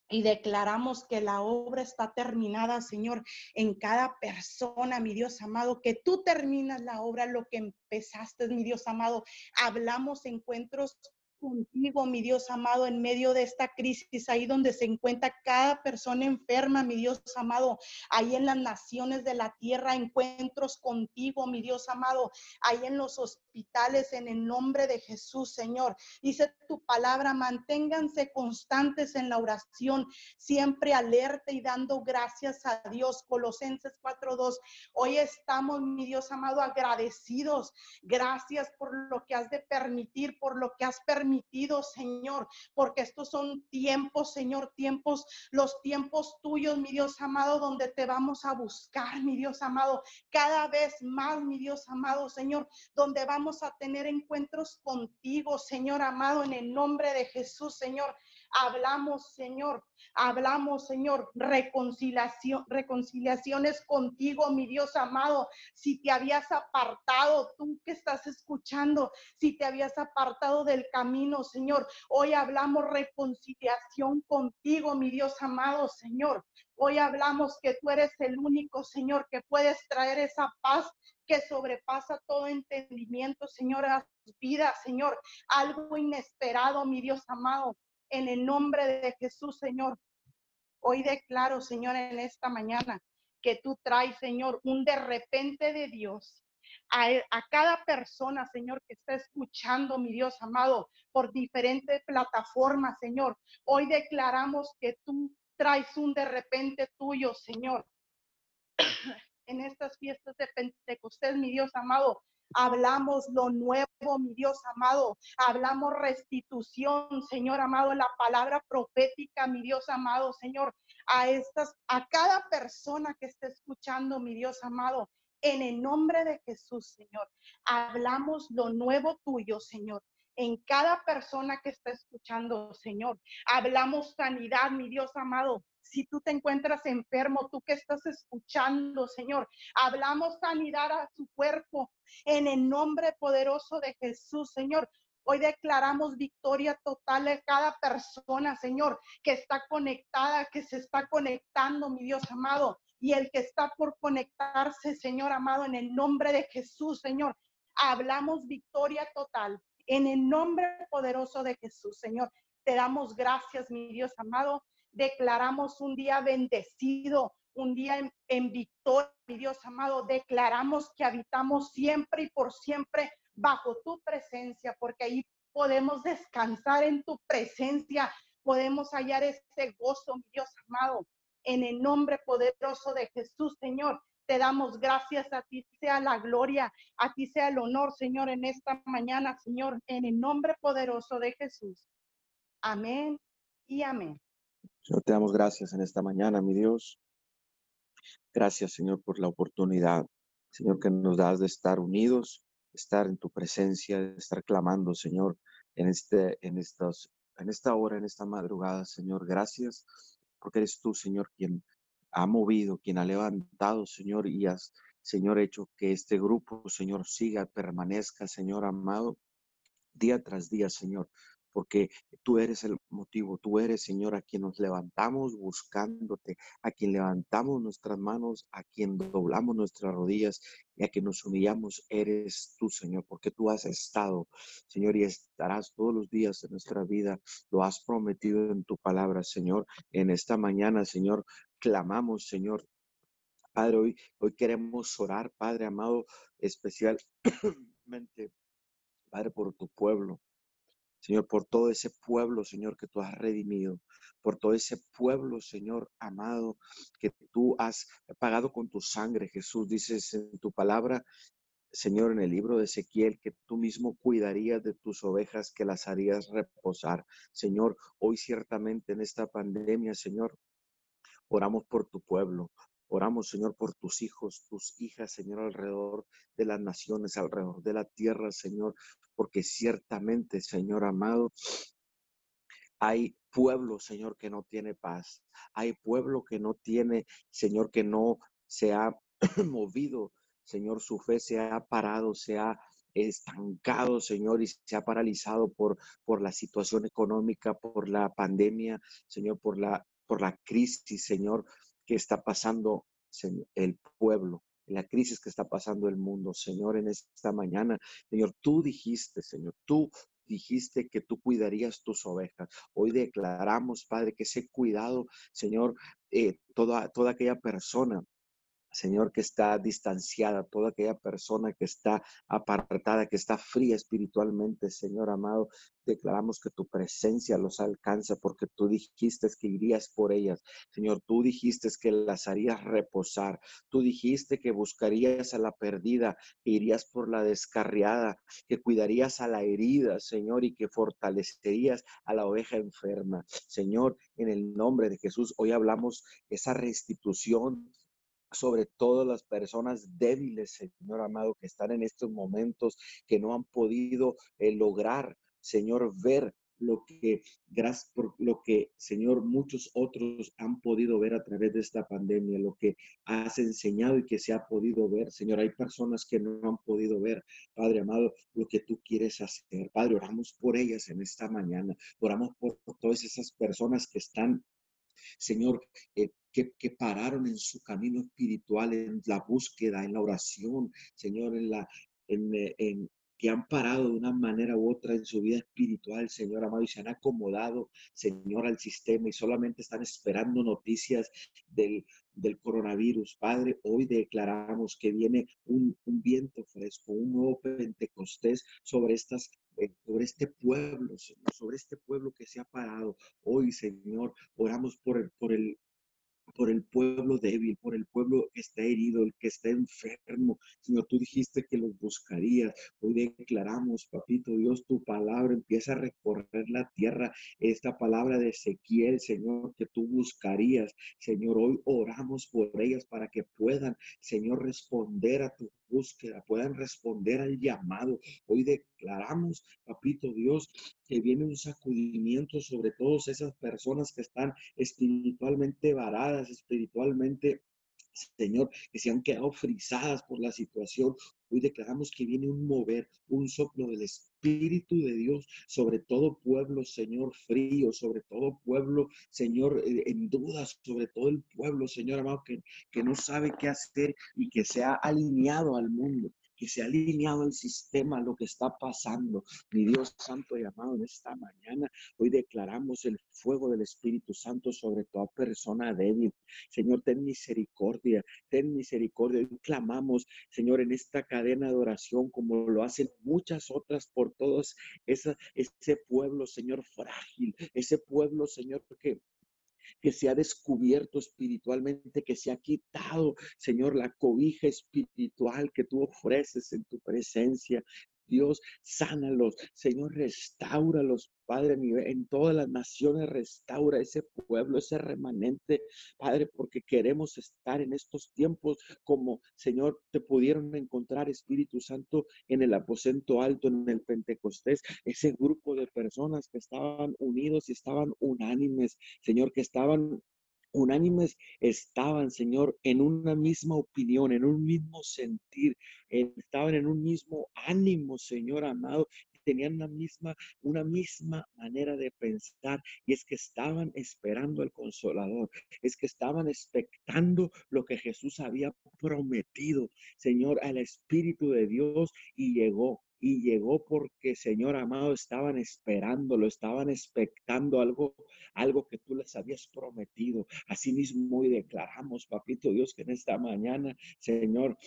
y declaramos que la obra está terminada, Señor, en cada persona, mi Dios amado, que tú terminas la obra, lo que empezaste, mi Dios amado. Hablamos encuentros contigo, mi Dios amado, en medio de esta crisis, ahí donde se encuentra cada persona enferma, mi Dios amado, ahí en las naciones de la tierra, encuentros contigo, mi Dios amado, ahí en los hospitales, en el nombre de Jesús, Señor. Dice tu palabra, manténganse constantes en la oración, siempre alerta y dando gracias a Dios. Colosenses 4.2. Hoy estamos, mi Dios amado, agradecidos. Gracias por lo que has de permitir, por lo que has permitido permitido, Señor, porque estos son tiempos, Señor, tiempos, los tiempos tuyos, mi Dios amado, donde te vamos a buscar, mi Dios amado, cada vez más, mi Dios amado, Señor, donde vamos a tener encuentros contigo, Señor amado, en el nombre de Jesús, Señor. Hablamos, Señor, hablamos, Señor, reconciliación, reconciliaciones contigo, mi Dios amado. Si te habías apartado, tú que estás escuchando, si te habías apartado del camino, Señor, hoy hablamos reconciliación contigo, mi Dios amado, Señor. Hoy hablamos que tú eres el único, Señor, que puedes traer esa paz que sobrepasa todo entendimiento, Señor, a sus Señor. Algo inesperado, mi Dios amado en el nombre de Jesús, Señor. Hoy declaro, Señor, en esta mañana que tú traes, Señor, un de repente de Dios a, cada persona, Señor, que está escuchando, mi Dios amado, por diferentes plataformas, Señor. Hoy declaramos que tú traes un de repente tuyo, Señor. [clears throat] en estas fiestas de Pentecostés, mi Dios amado, Hablamos lo nuevo, mi Dios amado. Hablamos restitución, Señor amado, la palabra profética, mi Dios amado, Señor, a estas, a cada persona que esté escuchando, mi Dios amado. En el nombre de Jesús, Señor, hablamos lo nuevo tuyo, Señor en cada persona que está escuchando, Señor. Hablamos sanidad, mi Dios amado. Si tú te encuentras enfermo, tú que estás escuchando, Señor, hablamos sanidad a su cuerpo en el nombre poderoso de Jesús, Señor. Hoy declaramos victoria total a cada persona, Señor, que está conectada, que se está conectando, mi Dios amado. Y el que está por conectarse, Señor amado, en el nombre de Jesús, Señor. Hablamos victoria total en el nombre poderoso de Jesús, Señor, te damos gracias, mi Dios amado. Declaramos un día bendecido, un día en, victoria, mi Dios amado. Declaramos que habitamos siempre y por siempre bajo tu presencia, porque ahí podemos descansar en tu presencia, podemos hallar ese gozo, mi Dios amado, en el nombre poderoso de Jesús, Señor. Te damos gracias, a ti sea la gloria, a ti sea el honor, Señor, en esta mañana, Señor, en el nombre poderoso de Jesús. Amén y amén. Señor, te damos gracias en esta mañana, mi Dios. Gracias, Señor, por la oportunidad, Señor, que nos das de estar unidos, estar en tu presencia, de estar clamando, Señor, en, este, en, estos, en esta hora, en esta madrugada, Señor. Gracias porque eres tú, Señor, quien ha movido, quien ha levantado, Señor, y has, Señor, hecho que este grupo, Señor, siga, permanezca, Señor amado, día tras día, Señor, porque tú eres el motivo, tú eres, Señor, a quien nos levantamos buscándote, a quien levantamos nuestras manos, a quien doblamos nuestras rodillas y a quien nos humillamos, eres tú, Señor, porque tú has estado, Señor, y estarás todos los días de nuestra vida, lo has prometido en tu palabra, Señor, en esta mañana, Señor, clamamos, Señor. Padre, hoy, hoy queremos orar, Padre amado, especialmente, Padre, por tu pueblo. Señor, por todo ese pueblo, Señor, que tú has redimido, por todo ese pueblo, Señor amado, que tú has pagado con tu sangre, Jesús. Dices en tu palabra Señor, en el libro de Ezequiel, que tú mismo cuidarías de tus ovejas, que las harías reposar. Señor, hoy ciertamente en esta pandemia, Señor, oramos por tu pueblo. Oramos, Señor, por tus hijos, tus hijas, Señor, alrededor de las naciones, alrededor de la tierra, Señor, porque ciertamente, Señor amado, hay pueblo, Señor, que no tiene paz. Hay pueblo que no tiene, Señor, que no se ha [clears throat] movido, Señor, su fe se ha parado, se ha estancado, Señor, y se ha paralizado por, por la situación económica, por la pandemia, Señor, por la, por la crisis, Señor, que está pasando el pueblo, la crisis que está pasando el mundo, Señor, en esta mañana. Señor, tú dijiste, Señor, tú dijiste que tú cuidarías tus ovejas. Hoy declaramos, Padre, que ese cuidado, Señor, eh, toda, toda aquella persona Señor, que está distanciada, toda aquella persona que está apartada, que está fría espiritualmente, Señor amado, declaramos que tu presencia los alcanza porque tú dijiste que irías por ellas. Señor, tú dijiste que las harías reposar. Tú dijiste que buscarías a la perdida, que irías por la descarriada, que cuidarías a la herida, Señor, y que fortalecerías a la oveja enferma. Señor, en el nombre de Jesús, hoy hablamos esa restitución sobre todas las personas débiles, Señor amado, que están en estos momentos, que no han podido eh, lograr, Señor, ver lo que, gracias por lo que, Señor, muchos otros han podido ver a través de esta pandemia, lo que has enseñado y que se ha podido ver. Señor, hay personas que no han podido ver, Padre amado, lo que tú quieres hacer. Padre, oramos por ellas en esta mañana. Oramos por todas esas personas que están Señor, eh, que, que, pararon en su camino espiritual, en la búsqueda, en la oración, Señor, en la, en, eh, en, que han parado de una manera u otra en su vida espiritual, Señor amado, y se han acomodado, Señor, al sistema y solamente están esperando noticias del, del coronavirus. Padre, hoy declaramos que viene un, un viento fresco, un nuevo Pentecostés sobre estas eh, sobre este pueblo, Señor, sobre este pueblo que se ha parado. Hoy, Señor, oramos por el, por el, por el pueblo débil, por el pueblo que está herido, el que está enfermo. Señor, tú dijiste que los buscarías. Hoy declaramos, papito Dios, tu palabra empieza a recorrer la tierra. Esta palabra de Ezequiel, Señor, que tú buscarías. Señor, hoy oramos por ellas para que puedan, Señor, responder a tu búsqueda, puedan responder al llamado. Hoy declaramos, papito Dios, que viene un sacudimiento sobre todas esas personas que están espiritualmente varadas, espiritualmente Señor, que se han quedado frisadas por la situación. Hoy declaramos que viene un mover, un soplo del Espíritu de Dios sobre todo pueblo, Señor, frío, sobre todo pueblo, Señor, eh, en dudas, sobre todo el pueblo, Señor amado, que, que no sabe qué hacer y que se ha alineado al mundo que se ha alineado el sistema lo que está pasando. Mi Dios Santo y amado, en esta mañana, hoy declaramos el fuego del Espíritu Santo sobre toda persona débil. Señor, ten misericordia, ten misericordia. Hoy clamamos, Señor, en esta cadena de oración, como lo hacen muchas otras por todos ese pueblo, Señor, frágil, ese pueblo, Señor, que que se ha descubierto espiritualmente, que se ha quitado, Señor, la cobija espiritual que tú ofreces en tu presencia. Dios, sánalos, Señor, restauralos, Padre, en todas las naciones restaura ese pueblo, ese remanente, Padre, porque queremos estar en estos tiempos como, Señor, te pudieron encontrar, Espíritu Santo, en el aposento alto, en el Pentecostés, ese grupo de personas que estaban unidos y estaban unánimes, Señor, que estaban unánimes estaban, Señor, en una misma opinión, en un mismo sentir, estaban en un mismo ánimo, Señor amado, tenían una misma, una misma manera de pensar y es que estaban esperando al consolador, es que estaban expectando lo que Jesús había prometido, Señor, al Espíritu de Dios y llegó y llegó porque, Señor amado, estaban esperando, lo estaban expectando algo, algo que tú les habías prometido. Asimismo, hoy declaramos, papito Dios, que en esta mañana, Señor,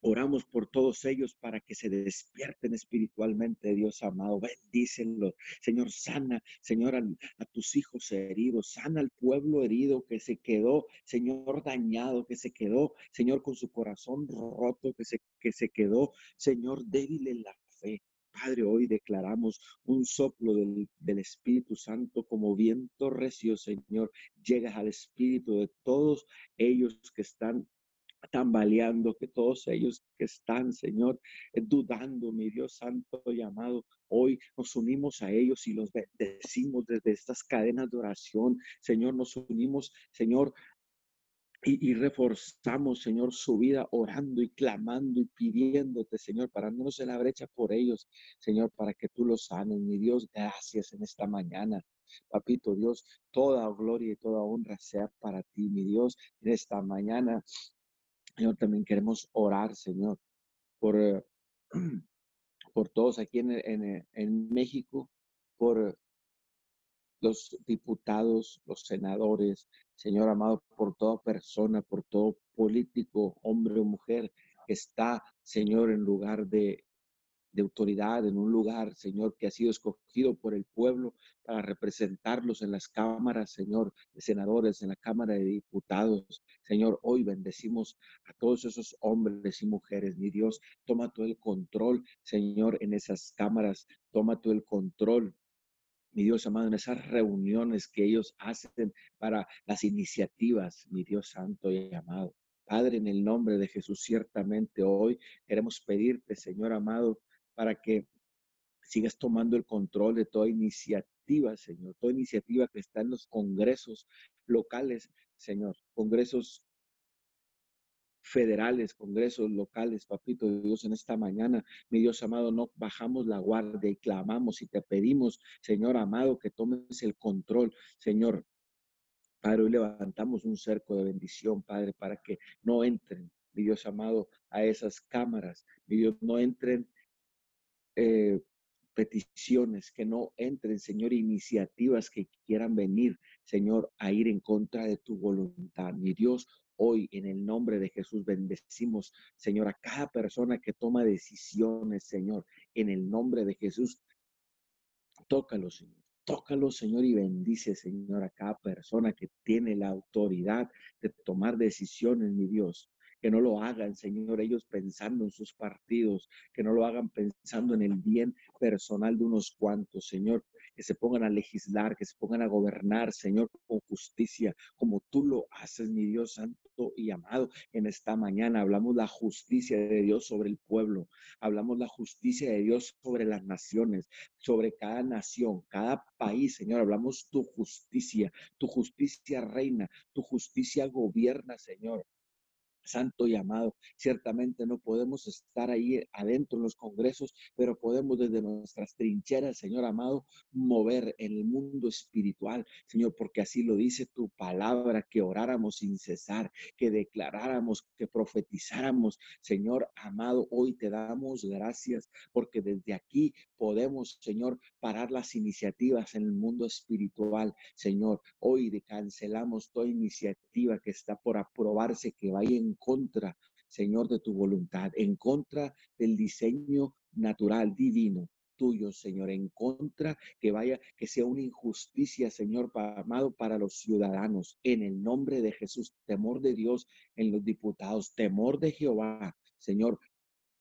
Oramos por todos ellos para que se despierten espiritualmente, Dios amado. Bendícenlos. Señor, sana, Señor, a, a, tus hijos heridos. Sana al pueblo herido que se quedó, Señor, dañado, que se quedó, Señor, con su corazón roto, que se, que se quedó, Señor, débil en la fe. Padre, hoy declaramos un soplo del, del, Espíritu Santo como viento recio, Señor. Llegas al Espíritu de todos ellos que están tambaleando, que todos ellos que están, Señor, eh, dudando, mi Dios Santo y amado, hoy nos unimos a ellos y los decimos desde estas cadenas de oración, Señor, nos unimos, Señor, y, y, reforzamos, Señor, su vida orando y clamando y pidiéndote, Señor, parándonos en la brecha por ellos, Señor, para que tú los sanes. Mi Dios, gracias en esta mañana. Papito Dios, toda gloria y toda honra sea para ti, mi Dios, en esta mañana. Señor, también queremos orar, Señor, por, eh, [clears throat] por todos aquí en, en, en México, por los diputados, los senadores, Señor amado, por toda persona, por todo político, hombre o mujer que está, Señor, en lugar de, de autoridad, en un lugar, Señor, que ha sido escogido por el pueblo para representarlos en las cámaras, Señor, de senadores, en la Cámara de Diputados. Señor, hoy bendecimos a todos esos hombres y mujeres. Mi Dios, toma todo el control, Señor, en esas cámaras. Toma todo el control, mi Dios amado, en esas reuniones que ellos hacen para las iniciativas, mi Dios santo y amado. Padre, en el nombre de Jesús, ciertamente hoy queremos pedirte, Señor amado, para que sigas tomando el control de toda iniciativa, Señor, toda iniciativa que está en los congresos locales, Señor, congresos federales, congresos locales, papito de Dios, en esta mañana, mi Dios amado, no bajamos la guardia y clamamos y te pedimos, Señor amado, que tomes el control, Señor. Padre, hoy levantamos un cerco de bendición, Padre, para que no entren, mi Dios amado, a esas cámaras, mi Dios, no entren eh, peticiones, que no entren, Señor, iniciativas que quieran venir, Señor, a ir en contra de tu voluntad. Mi Dios, hoy en el nombre de Jesús bendecimos, Señor, a cada persona que toma decisiones, Señor, en el nombre de Jesús. Tócalo, Señor. Tócalo, Señor, y bendice, Señor, a cada persona que tiene la autoridad de tomar decisiones, mi Dios que no lo hagan, Señor, ellos pensando en sus partidos, que no lo hagan pensando en el bien personal de unos cuantos, Señor, que se pongan a legislar, que se pongan a gobernar, Señor, con justicia, como tú lo haces, mi Dios santo y amado. En esta mañana hablamos la justicia de Dios sobre el pueblo, hablamos la justicia de Dios sobre las naciones, sobre cada nación, cada país, Señor, hablamos tu justicia, tu justicia reina, tu justicia gobierna, Señor santo y amado. Ciertamente no podemos estar ahí adentro en los congresos, pero podemos desde nuestras trincheras, Señor amado, mover el mundo espiritual, Señor, porque así lo dice tu palabra, que oráramos sin cesar, que declaráramos, que profetizáramos. Señor amado, hoy te damos gracias porque desde aquí podemos, Señor, parar las iniciativas en el mundo espiritual. Señor, hoy cancelamos toda iniciativa que está por aprobarse, que vaya en contra, Señor, de tu voluntad, en contra del diseño natural, divino tuyo, Señor, en contra que vaya, que sea una injusticia, Señor, amado, para los ciudadanos. En el nombre de Jesús, temor de Dios en los diputados, temor de Jehová, Señor,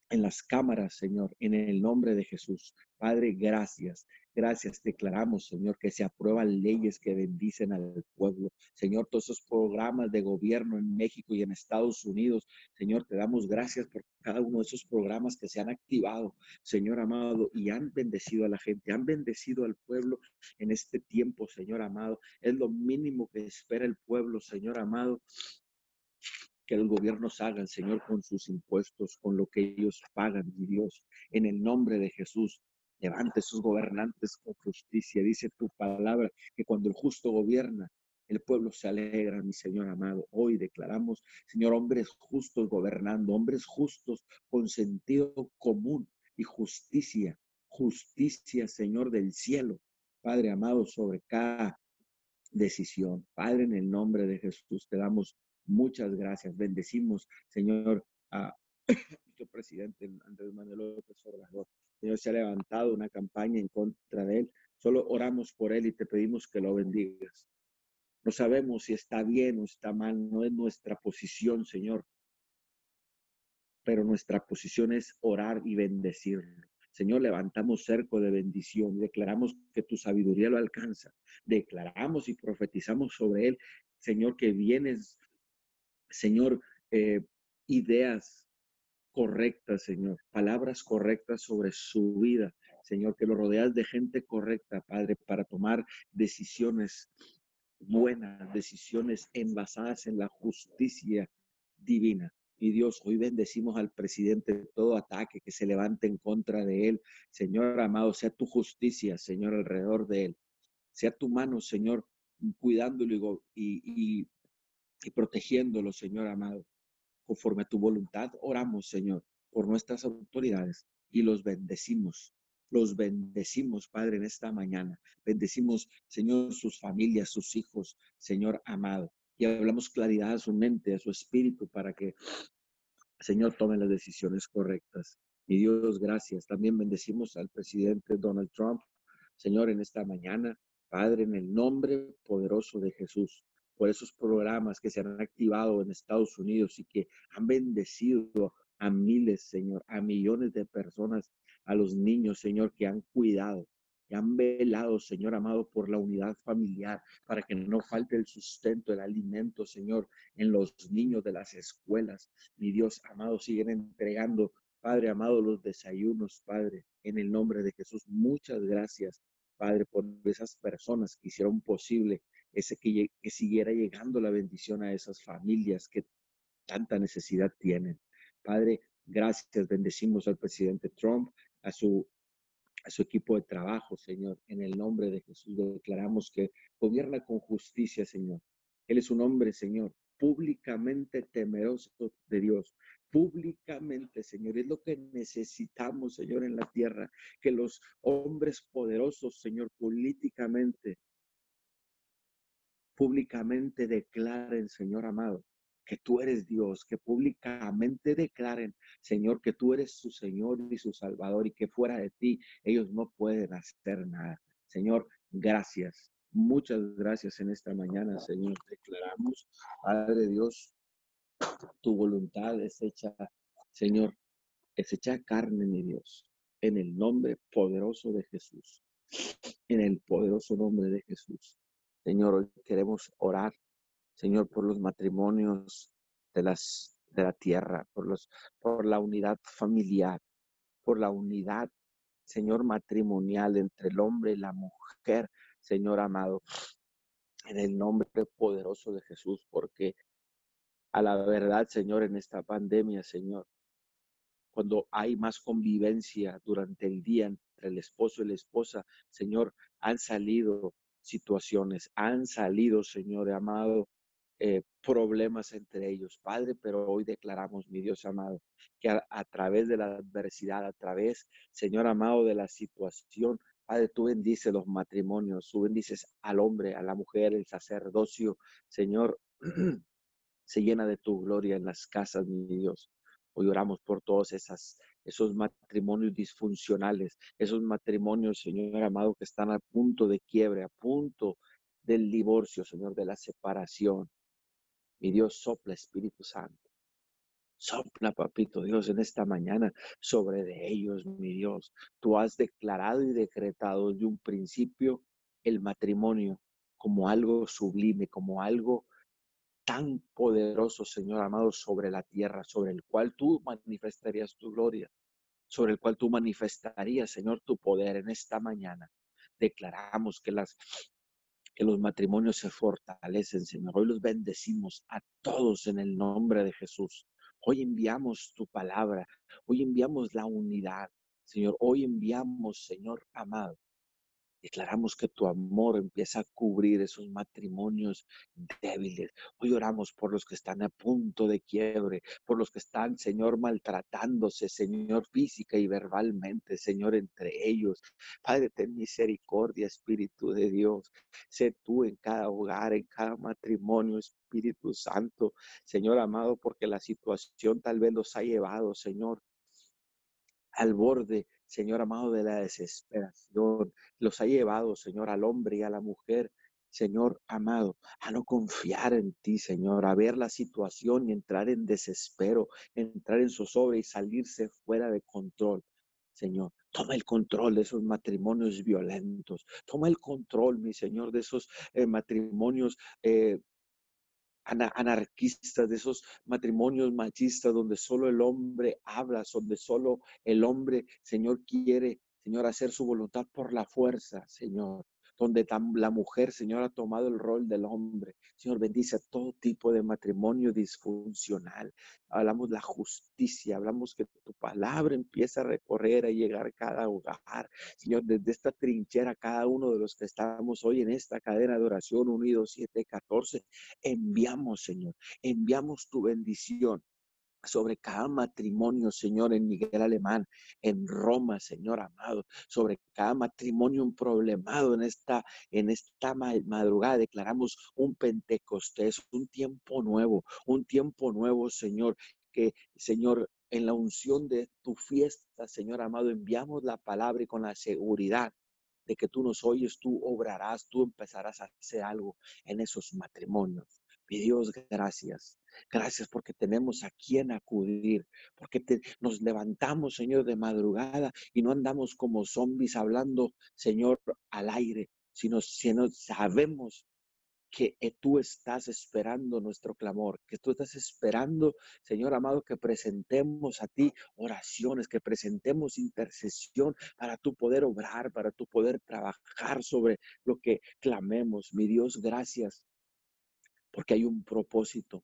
en las cámaras, Señor, en el nombre de Jesús. Padre, gracias. Gracias, declaramos, Señor, que se aprueban leyes que bendicen al pueblo. Señor, todos esos programas de gobierno en México y en Estados Unidos, Señor, te damos gracias por cada uno de esos programas que se han activado, Señor amado, y han bendecido a la gente, han bendecido al pueblo en este tiempo, Señor amado. Es lo mínimo que espera el pueblo, Señor amado, que los gobiernos hagan, Señor, con sus impuestos, con lo que ellos pagan, mi Dios, en el nombre de Jesús. Levante sus gobernantes con justicia. Dice tu palabra que cuando el justo gobierna, el pueblo se alegra, mi Señor amado. Hoy declaramos, Señor, hombres justos gobernando, hombres justos con sentido común y justicia. Justicia, Señor del cielo. Padre amado, sobre cada decisión. Padre, en el nombre de Jesús te damos muchas gracias. Bendecimos, Señor, a nuestro presidente Andrés Manuel López Obrador. Señor, se ha levantado una campaña en contra de él. Solo oramos por él y te pedimos que lo bendigas. No sabemos si está bien o está mal, no es nuestra posición, Señor. Pero nuestra posición es orar y bendecirlo. Señor, levantamos cerco de bendición, declaramos que tu sabiduría lo alcanza, declaramos y profetizamos sobre él, Señor, que vienes, Señor, eh, ideas correctas, Señor, palabras correctas sobre su vida, Señor, que lo rodeas de gente correcta, Padre, para tomar decisiones buenas, decisiones envasadas en la justicia divina. Y Dios, hoy bendecimos al presidente todo ataque que se levante en contra de él. Señor amado, sea tu justicia, Señor, alrededor de él. Sea tu mano, Señor, cuidándolo y, y, y protegiéndolo, Señor amado. Conforme a tu voluntad, oramos, Señor, por nuestras autoridades y los bendecimos. Los bendecimos, Padre, en esta mañana. Bendecimos, Señor, sus familias, sus hijos, Señor amado y hablamos claridad a su mente, a su espíritu, para que, Señor, tome las decisiones correctas. Y Dios, gracias. También bendecimos al presidente Donald Trump, Señor, en esta mañana, Padre, en el nombre poderoso de Jesús, por esos programas que se han activado en Estados Unidos y que han bendecido a miles, Señor, a millones de personas, a los niños, Señor, que han cuidado, que han velado, Señor amado, por la unidad familiar, para que no falte el sustento, el alimento, Señor, en los niños de las escuelas. Mi Dios amado, siguen entregando, Padre amado, los desayunos, Padre, en el nombre de Jesús. Muchas gracias, Padre, por esas personas que hicieron posible ese que, que siguiera llegando la bendición a esas familias que tanta necesidad tienen. Padre, gracias, bendecimos al presidente Trump, a su a su equipo de trabajo, Señor. En el nombre de Jesús declaramos que gobierna con justicia, Señor. Él es un hombre, Señor, públicamente temeroso de Dios. Públicamente, Señor, es lo que necesitamos, Señor, en la tierra, que los hombres poderosos, Señor, políticamente, públicamente declaren, Señor amado, que tú eres Dios, que públicamente declaren, Señor, que tú eres su Señor y su Salvador y que fuera de ti ellos no pueden hacer nada. Señor, gracias. Muchas gracias en esta mañana, Señor. Declaramos, Padre Dios, tu voluntad es hecha, Señor, es hecha carne, mi Dios, en el nombre poderoso de Jesús. En el poderoso nombre de Jesús. Señor, hoy queremos orar Señor, por los matrimonios de, las, de la tierra, por, los, por la unidad familiar, por la unidad, Señor, matrimonial entre el hombre y la mujer, Señor amado, en el nombre poderoso de Jesús, porque a la verdad, Señor, en esta pandemia, Señor, cuando hay más convivencia durante el día entre el esposo y la esposa, Señor, han salido situaciones, han salido, Señor amado, eh, problemas entre ellos, Padre, pero hoy declaramos, mi Dios amado, que a, través de la adversidad, a través, Señor amado, de la situación, Padre, tú bendices los matrimonios, tú bendices al hombre, a la mujer, el sacerdocio, Señor, [clears throat] se llena de tu gloria en las casas, mi Dios. Hoy oramos por todos esas, esos matrimonios disfuncionales, esos matrimonios, Señor amado, que están a punto de quiebre, a punto del divorcio, Señor, de la separación. Mi Dios sopla, Espíritu Santo. Sopla, papito Dios, en esta mañana sobre de ellos, mi Dios. Tú has declarado y decretado desde un principio el matrimonio como algo sublime, como algo tan poderoso, Señor amado, sobre la tierra, sobre el cual tú manifestarías tu gloria, sobre el cual tú manifestarías, Señor, tu poder en esta mañana. Declaramos que las que los matrimonios se fortalecen, Señor. Hoy los bendecimos a todos en el nombre de Jesús. Hoy enviamos tu palabra, hoy enviamos la unidad, Señor. Hoy enviamos, Señor amado, Declaramos que tu amor empieza a cubrir esos matrimonios débiles. Hoy oramos por los que están a punto de quiebre, por los que están, Señor, maltratándose, Señor, física y verbalmente, Señor, entre ellos. Padre, ten misericordia, Espíritu de Dios. Sé tú en cada hogar, en cada matrimonio, Espíritu Santo, Señor amado, porque la situación tal vez los ha llevado, Señor, al borde Señor amado, de la desesperación. Los ha llevado, Señor, al hombre y a la mujer, Señor amado, a no confiar en ti, Señor, a ver la situación y entrar en desespero, entrar en zozobra y salirse fuera de control. Señor, toma el control de esos matrimonios violentos, toma el control, mi Señor, de esos eh, matrimonios eh, anarquistas, de esos matrimonios machistas donde solo el hombre habla, donde solo el hombre, Señor, quiere, Señor, hacer su voluntad por la fuerza, Señor donde la mujer, Señor, ha tomado el rol del hombre. Señor, bendice a todo tipo de matrimonio disfuncional. Hablamos la justicia, hablamos que tu palabra empieza a recorrer, a llegar a cada hogar. Señor, desde esta trinchera, cada uno de los que estamos hoy en esta cadena de oración unidos 714, enviamos, Señor, enviamos tu bendición sobre cada matrimonio, Señor, en Miguel Alemán, en Roma, Señor amado, sobre cada matrimonio problemado en esta, en esta madrugada. Declaramos un Pentecostés, un tiempo nuevo, un tiempo nuevo, Señor, que, Señor, en la unción de tu fiesta, Señor amado, enviamos la palabra y con la seguridad de que tú nos oyes, tú obrarás, tú empezarás a hacer algo en esos matrimonios. Mi Dios, gracias. Gracias porque tenemos a quien acudir, porque nos levantamos, Señor, de madrugada y no andamos como zombies hablando, Señor, al aire, sino, sino sabemos que eh, tú estás esperando nuestro clamor, que tú estás esperando, Señor amado, que presentemos a ti oraciones, que presentemos intercesión para tu poder obrar, para tu poder trabajar sobre lo que clamemos. Mi Dios, gracias, porque hay un propósito,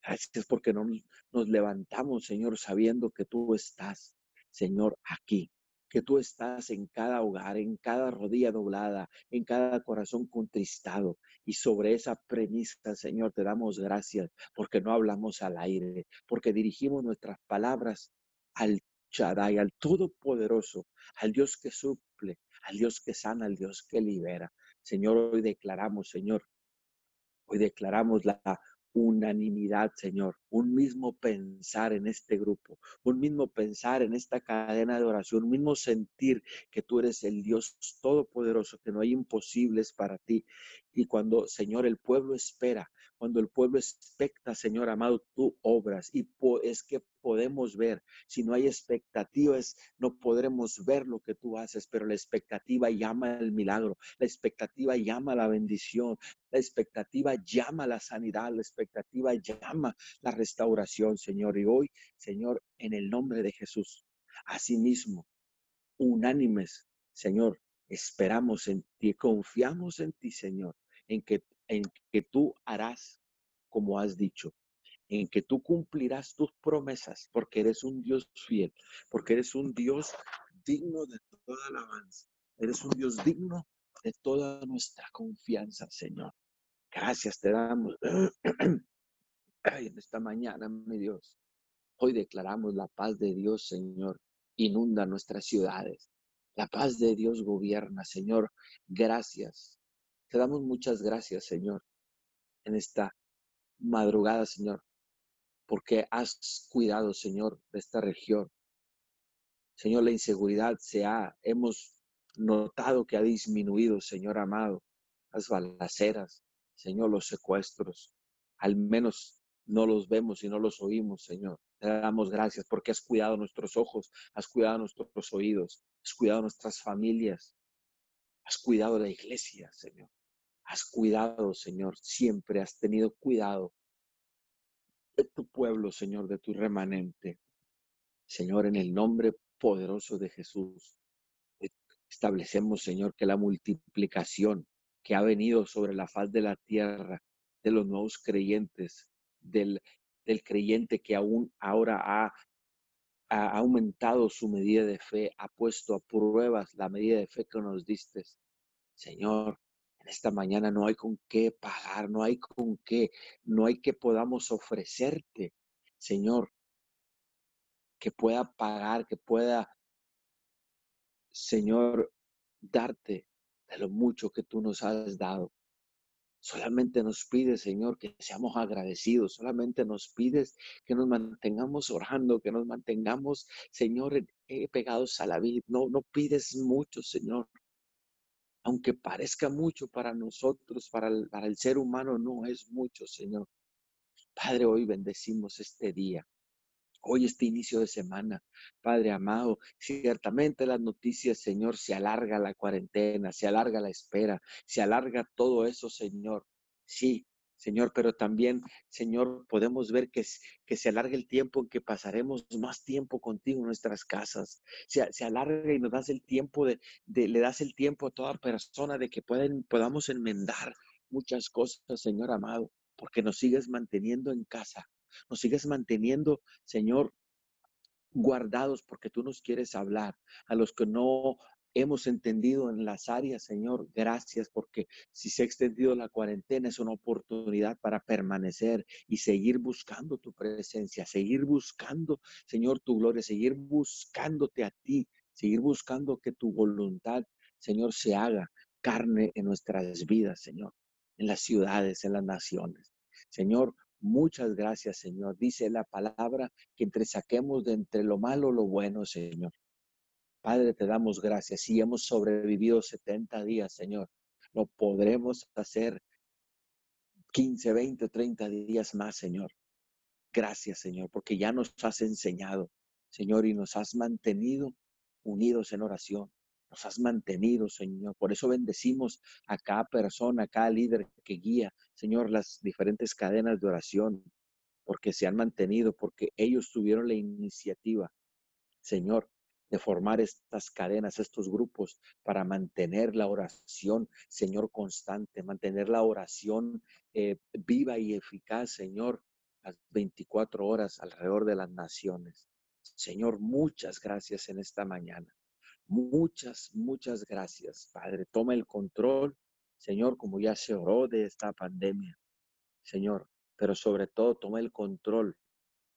Gracias porque no nos levantamos, Señor, sabiendo que tú estás, Señor, aquí, que tú estás en cada hogar, en cada rodilla doblada, en cada corazón contristado. Y sobre esa premisa, Señor, te damos gracias porque no hablamos al aire, porque dirigimos nuestras palabras al Shaddai, al Todopoderoso, al Dios que suple, al Dios que sana, al Dios que libera. Señor, hoy declaramos, Señor, hoy declaramos la unanimidad, Señor, un mismo pensar en este grupo, un mismo pensar en esta cadena de oración, un mismo sentir que tú eres el Dios todopoderoso, que no hay imposibles para ti. Y cuando, Señor, el pueblo espera, cuando el pueblo expecta, Señor amado, tú obras y es que podemos ver. Si no hay expectativas, no podremos ver lo que tú haces, pero la expectativa llama el milagro, la expectativa llama la bendición, la expectativa llama la sanidad, la expectativa llama la restauración, Señor. Y hoy, Señor, en el nombre de Jesús, asimismo, unánimes, Señor, esperamos en ti, confiamos en ti, Señor, en que en que tú harás como has dicho, en que tú cumplirás tus promesas, porque eres un Dios fiel, porque eres un Dios digno de toda alabanza, eres un Dios digno de toda nuestra confianza, Señor. Gracias te damos. [clears throat] En esta mañana, mi Dios, hoy declaramos la paz de Dios, Señor, inunda nuestras ciudades. La paz de Dios gobierna, Señor. Gracias te damos muchas gracias, Señor, en esta madrugada, Señor, porque has cuidado, Señor, de esta región. Señor, la inseguridad se ha, hemos notado que ha disminuido, Señor amado, las balaceras, Señor, los secuestros, al menos no los vemos y no los oímos, Señor. Te damos gracias porque has cuidado nuestros ojos, has cuidado nuestros oídos, has cuidado nuestras familias, has cuidado la iglesia, Señor. Has cuidado, Señor, siempre has tenido cuidado de tu pueblo, Señor, de tu remanente. Señor, en el nombre poderoso de Jesús, establecemos, Señor, que la multiplicación que ha venido sobre la faz de la tierra de los nuevos creyentes, del, del creyente que aún ahora ha, ha aumentado su medida de fe, ha puesto a pruebas la medida de fe que nos diste. Señor, en esta mañana no hay con qué pagar, no hay con qué, no hay que podamos ofrecerte, Señor, que pueda pagar, que pueda, Señor, darte de lo mucho que tú nos has dado. Solamente nos pides, Señor, que seamos agradecidos. Solamente nos pides que nos mantengamos orando, que nos mantengamos, Señor, eh, pegados a la vida. No, no pides mucho, Señor. Aunque parezca mucho para nosotros, para el, ser humano, no es mucho, Señor. Padre, hoy bendecimos este día. Hoy este inicio de semana, Padre amado, ciertamente las noticias, Señor, se alarga la cuarentena, se alarga la espera, se alarga todo eso, Señor. Sí, Señor, pero también, Señor, podemos ver que, se alarga el tiempo en que pasaremos más tiempo contigo en nuestras casas. Se, alarga y nos das el tiempo de, de, le das el tiempo a toda persona de que pueden, podamos enmendar muchas cosas, Señor amado, porque nos sigues manteniendo en casa nos sigues manteniendo, Señor, guardados porque tú nos quieres hablar. A los que no hemos entendido en las áreas, Señor, gracias porque si se ha extendido la cuarentena es una oportunidad para permanecer y seguir buscando tu presencia, seguir buscando, Señor, tu gloria, seguir buscándote a ti, seguir buscando que tu voluntad, Señor, se haga carne en nuestras vidas, Señor, en las ciudades, en las naciones. Señor, Muchas gracias, Señor. Dice la palabra que entre saquemos de entre lo malo lo bueno, Señor. Padre, te damos gracias. Si hemos sobrevivido 70 días, Señor, lo podremos hacer 15, 20, 30 días más, Señor. Gracias, Señor, porque ya nos has enseñado, Señor, y nos has mantenido unidos en oración. Nos has mantenido, Señor. Por eso bendecimos a cada persona, a cada líder que guía, Señor, las diferentes cadenas de oración, porque se han mantenido, porque ellos tuvieron la iniciativa, Señor, de formar estas cadenas, estos grupos, para mantener la oración, Señor, constante, mantener la oración eh, viva y eficaz, Señor, las 24 horas alrededor de las naciones. Señor, muchas gracias en esta mañana. Muchas, muchas gracias, Padre. Toma el control, Señor, como ya se oró de esta pandemia, Señor, pero sobre todo toma el control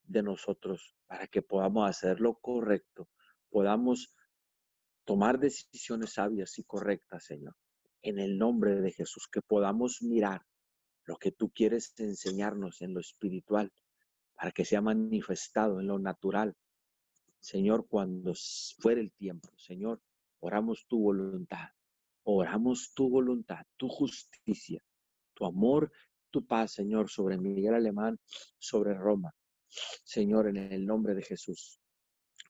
de nosotros para que podamos hacer lo correcto, podamos tomar decisiones sabias y correctas, Señor, en el nombre de Jesús, que podamos mirar lo que tú quieres enseñarnos en lo espiritual, para que sea manifestado en lo natural Señor, cuando fuera el tiempo, Señor, oramos tu voluntad, oramos tu voluntad, tu justicia, tu amor, tu paz, Señor, sobre Miguel Alemán, sobre Roma. Señor, en el nombre de Jesús,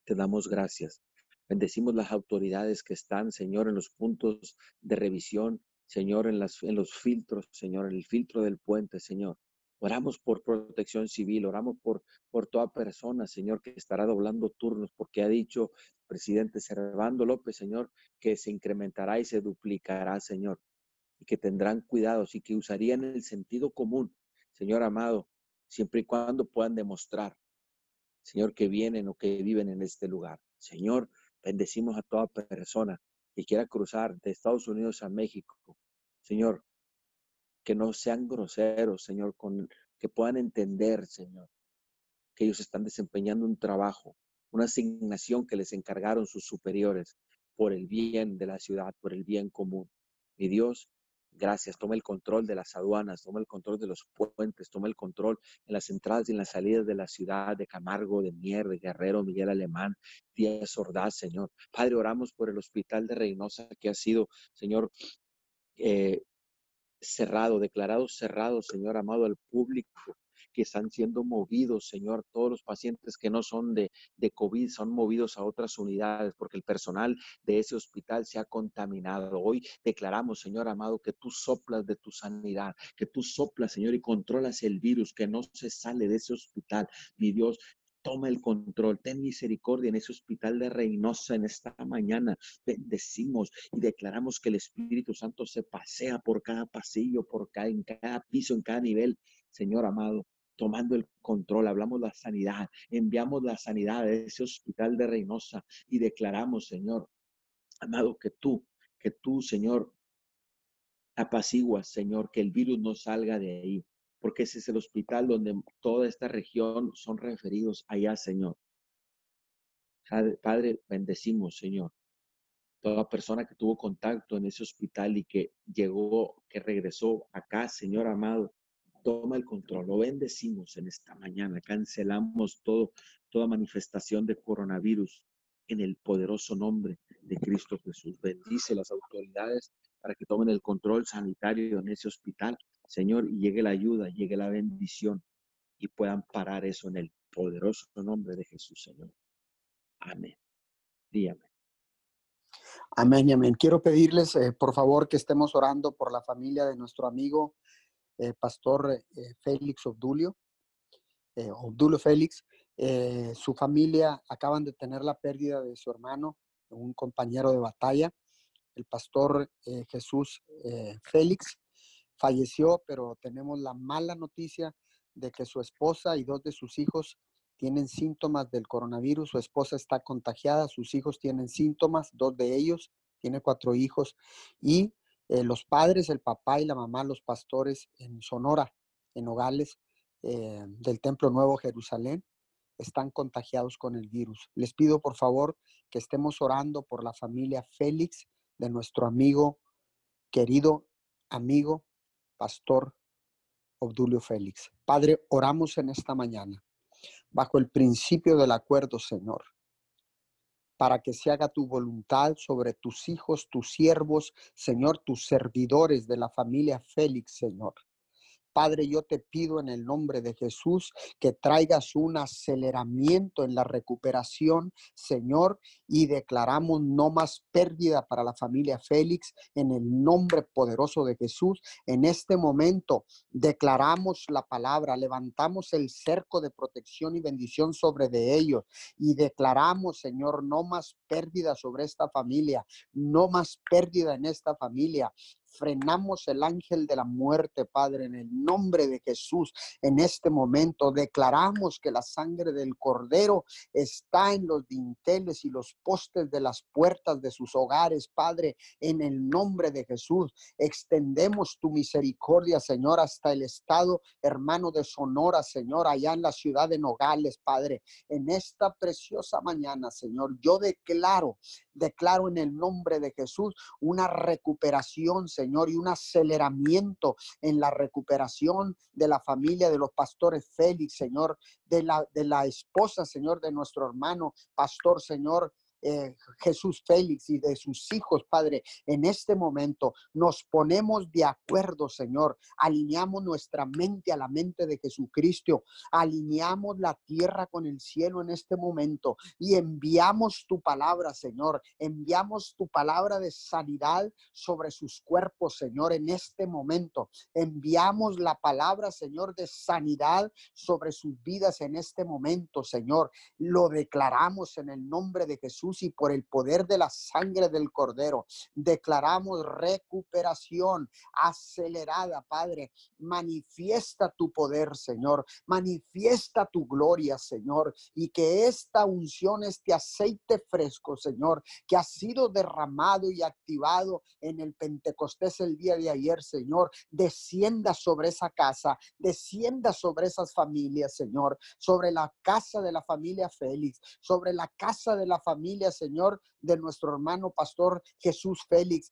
te damos gracias. Bendecimos las autoridades que están, Señor, en los puntos de revisión, Señor, en, las, en los filtros, Señor, en el filtro del puente, Señor. Oramos por protección civil, oramos por, por toda persona, Señor, que estará doblando turnos, porque ha dicho presidente Servando López, Señor, que se incrementará y se duplicará, Señor, y que tendrán cuidados y que usarían el sentido común, Señor amado, siempre y cuando puedan demostrar, Señor, que vienen o que viven en este lugar. Señor, bendecimos a toda persona que quiera cruzar de Estados Unidos a México. Señor, que no sean groseros, Señor, que puedan entender, Señor, que ellos están desempeñando un trabajo, una asignación que les encargaron sus superiores por el bien de la ciudad, por el bien común. Mi Dios, gracias. Toma el control de las aduanas, toma el control de los puentes, toma el control en las entradas y en las salidas de la ciudad de Camargo, de Mier, de Guerrero, Miguel Alemán, Díaz Ordaz, Señor. Padre, oramos por el hospital de Reynosa que ha sido, Señor, eh, cerrado, declarado cerrado, Señor amado, al público que están siendo movidos, Señor, todos los pacientes que no son de, de COVID son movidos a otras unidades porque el personal de ese hospital se ha contaminado. Hoy declaramos, Señor amado, que tú soplas de tu sanidad, que tú soplas, Señor, y controlas el virus, que no se sale de ese hospital. Mi Dios, toma el control, ten misericordia en ese hospital de Reynosa en esta mañana. Bendecimos y declaramos que el Espíritu Santo se pasea por cada pasillo, por cada, en cada piso, en cada nivel. Señor amado, tomando el control, hablamos la sanidad, enviamos la sanidad a ese hospital de Reynosa y declaramos, Señor, amado, que tú, que tú, Señor, apacigua, Señor, que el virus no salga de ahí, porque ese es el hospital donde toda esta región son referidos allá, Señor. Padre, bendecimos, Señor, toda persona que tuvo contacto en ese hospital y que llegó, que regresó acá, Señor amado, toma el control. Lo bendecimos en esta mañana. Cancelamos todo, toda manifestación de coronavirus en el poderoso nombre de Cristo Jesús. Bendice las autoridades para que tomen el control sanitario en ese hospital, Señor, y llegue la ayuda, llegue la bendición y puedan parar eso en el poderoso nombre de Jesús, Señor. Amén. Dígame. Amén y amén. Quiero pedirles, eh, por favor, que estemos orando por la familia de nuestro amigo eh, Pastor eh, Félix Obdulio, Obdulio Félix. su familia acaban de tener la pérdida de su hermano, un compañero de batalla, el Pastor Jesús Félix. Falleció, pero tenemos la mala noticia de que su esposa y dos de sus hijos tienen síntomas del coronavirus, su esposa está contagiada, sus hijos tienen síntomas, dos de ellos, tiene cuatro hijos, y eh, los padres, el papá y la mamá, los pastores en Sonora, en Nogales, eh, del Templo Nuevo Jerusalén, están contagiados con el virus. Les pido por favor que estemos orando por la familia Félix de nuestro amigo, querido amigo, pastor Obdulio Félix. Padre, oramos en esta mañana bajo el principio del acuerdo, Señor, para que se haga tu voluntad sobre tus hijos, tus siervos, Señor, tus servidores de la familia Félix, Señor. Padre, yo te pido en el nombre de Jesús que traigas un aceleramiento en la recuperación, Señor, y declaramos no más pérdida para la familia Félix en el nombre poderoso de Jesús. En este momento declaramos la palabra, levantamos el cerco de protección y bendición sobre de ellos y declaramos, Señor, no más pérdida sobre esta familia, no más pérdida en esta familia frenamos el ángel de la muerte, Padre, en el nombre de Jesús. En este momento declaramos que la sangre del cordero está en los dinteles y los postes de las puertas de sus hogares, Padre, en el nombre de Jesús. Extendemos tu misericordia, Señor, hasta el estado hermano de Sonora, Señor, allá en la ciudad de Nogales, Padre. En esta preciosa mañana, Señor, yo declaro, declaro en el nombre de Jesús una recuperación, Señor, y un aceleramiento en la recuperación de la familia de los pastores Félix, Señor, de la, de la esposa, Señor, de nuestro hermano, pastor, Señor, eh, Jesús Félix y de sus hijos, Padre, en este momento nos ponemos de acuerdo, Señor. Alineamos nuestra mente a la mente de Jesucristo. Alineamos la tierra con el cielo en este momento y enviamos tu palabra, Señor. Enviamos tu palabra de sanidad sobre sus cuerpos, Señor, en este momento. Enviamos la palabra, Señor, de sanidad sobre sus vidas en este momento, Señor. Lo declaramos en el nombre de Jesús y por el poder de la sangre del Cordero. Declaramos recuperación acelerada, Padre. Manifiesta tu poder, Señor. Manifiesta tu gloria, Señor. Y que esta unción, este aceite fresco, Señor, que ha sido derramado y activado en el Pentecostés el día de ayer, Señor, descienda sobre esa casa, descienda sobre esas familias, Señor, sobre la casa de la familia Félix, sobre la casa de la familia Señor, de nuestro hermano pastor Jesús Félix,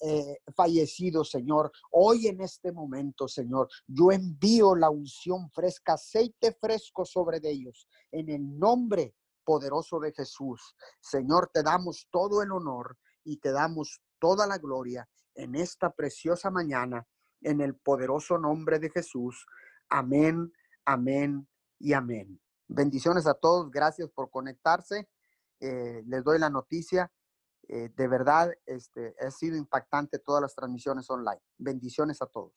eh, fallecido, Señor. Hoy en este momento, Señor, yo envío la unción fresca, aceite fresco sobre ellos, en el nombre poderoso de Jesús. Señor, te damos todo el honor y te damos toda la gloria en esta preciosa mañana, en el poderoso nombre de Jesús. Amén, amén y amén. Bendiciones a todos. Gracias por conectarse. Eh, les doy la noticia. Eh, de verdad, este, ha sido impactante todas las transmisiones online. Bendiciones a todos.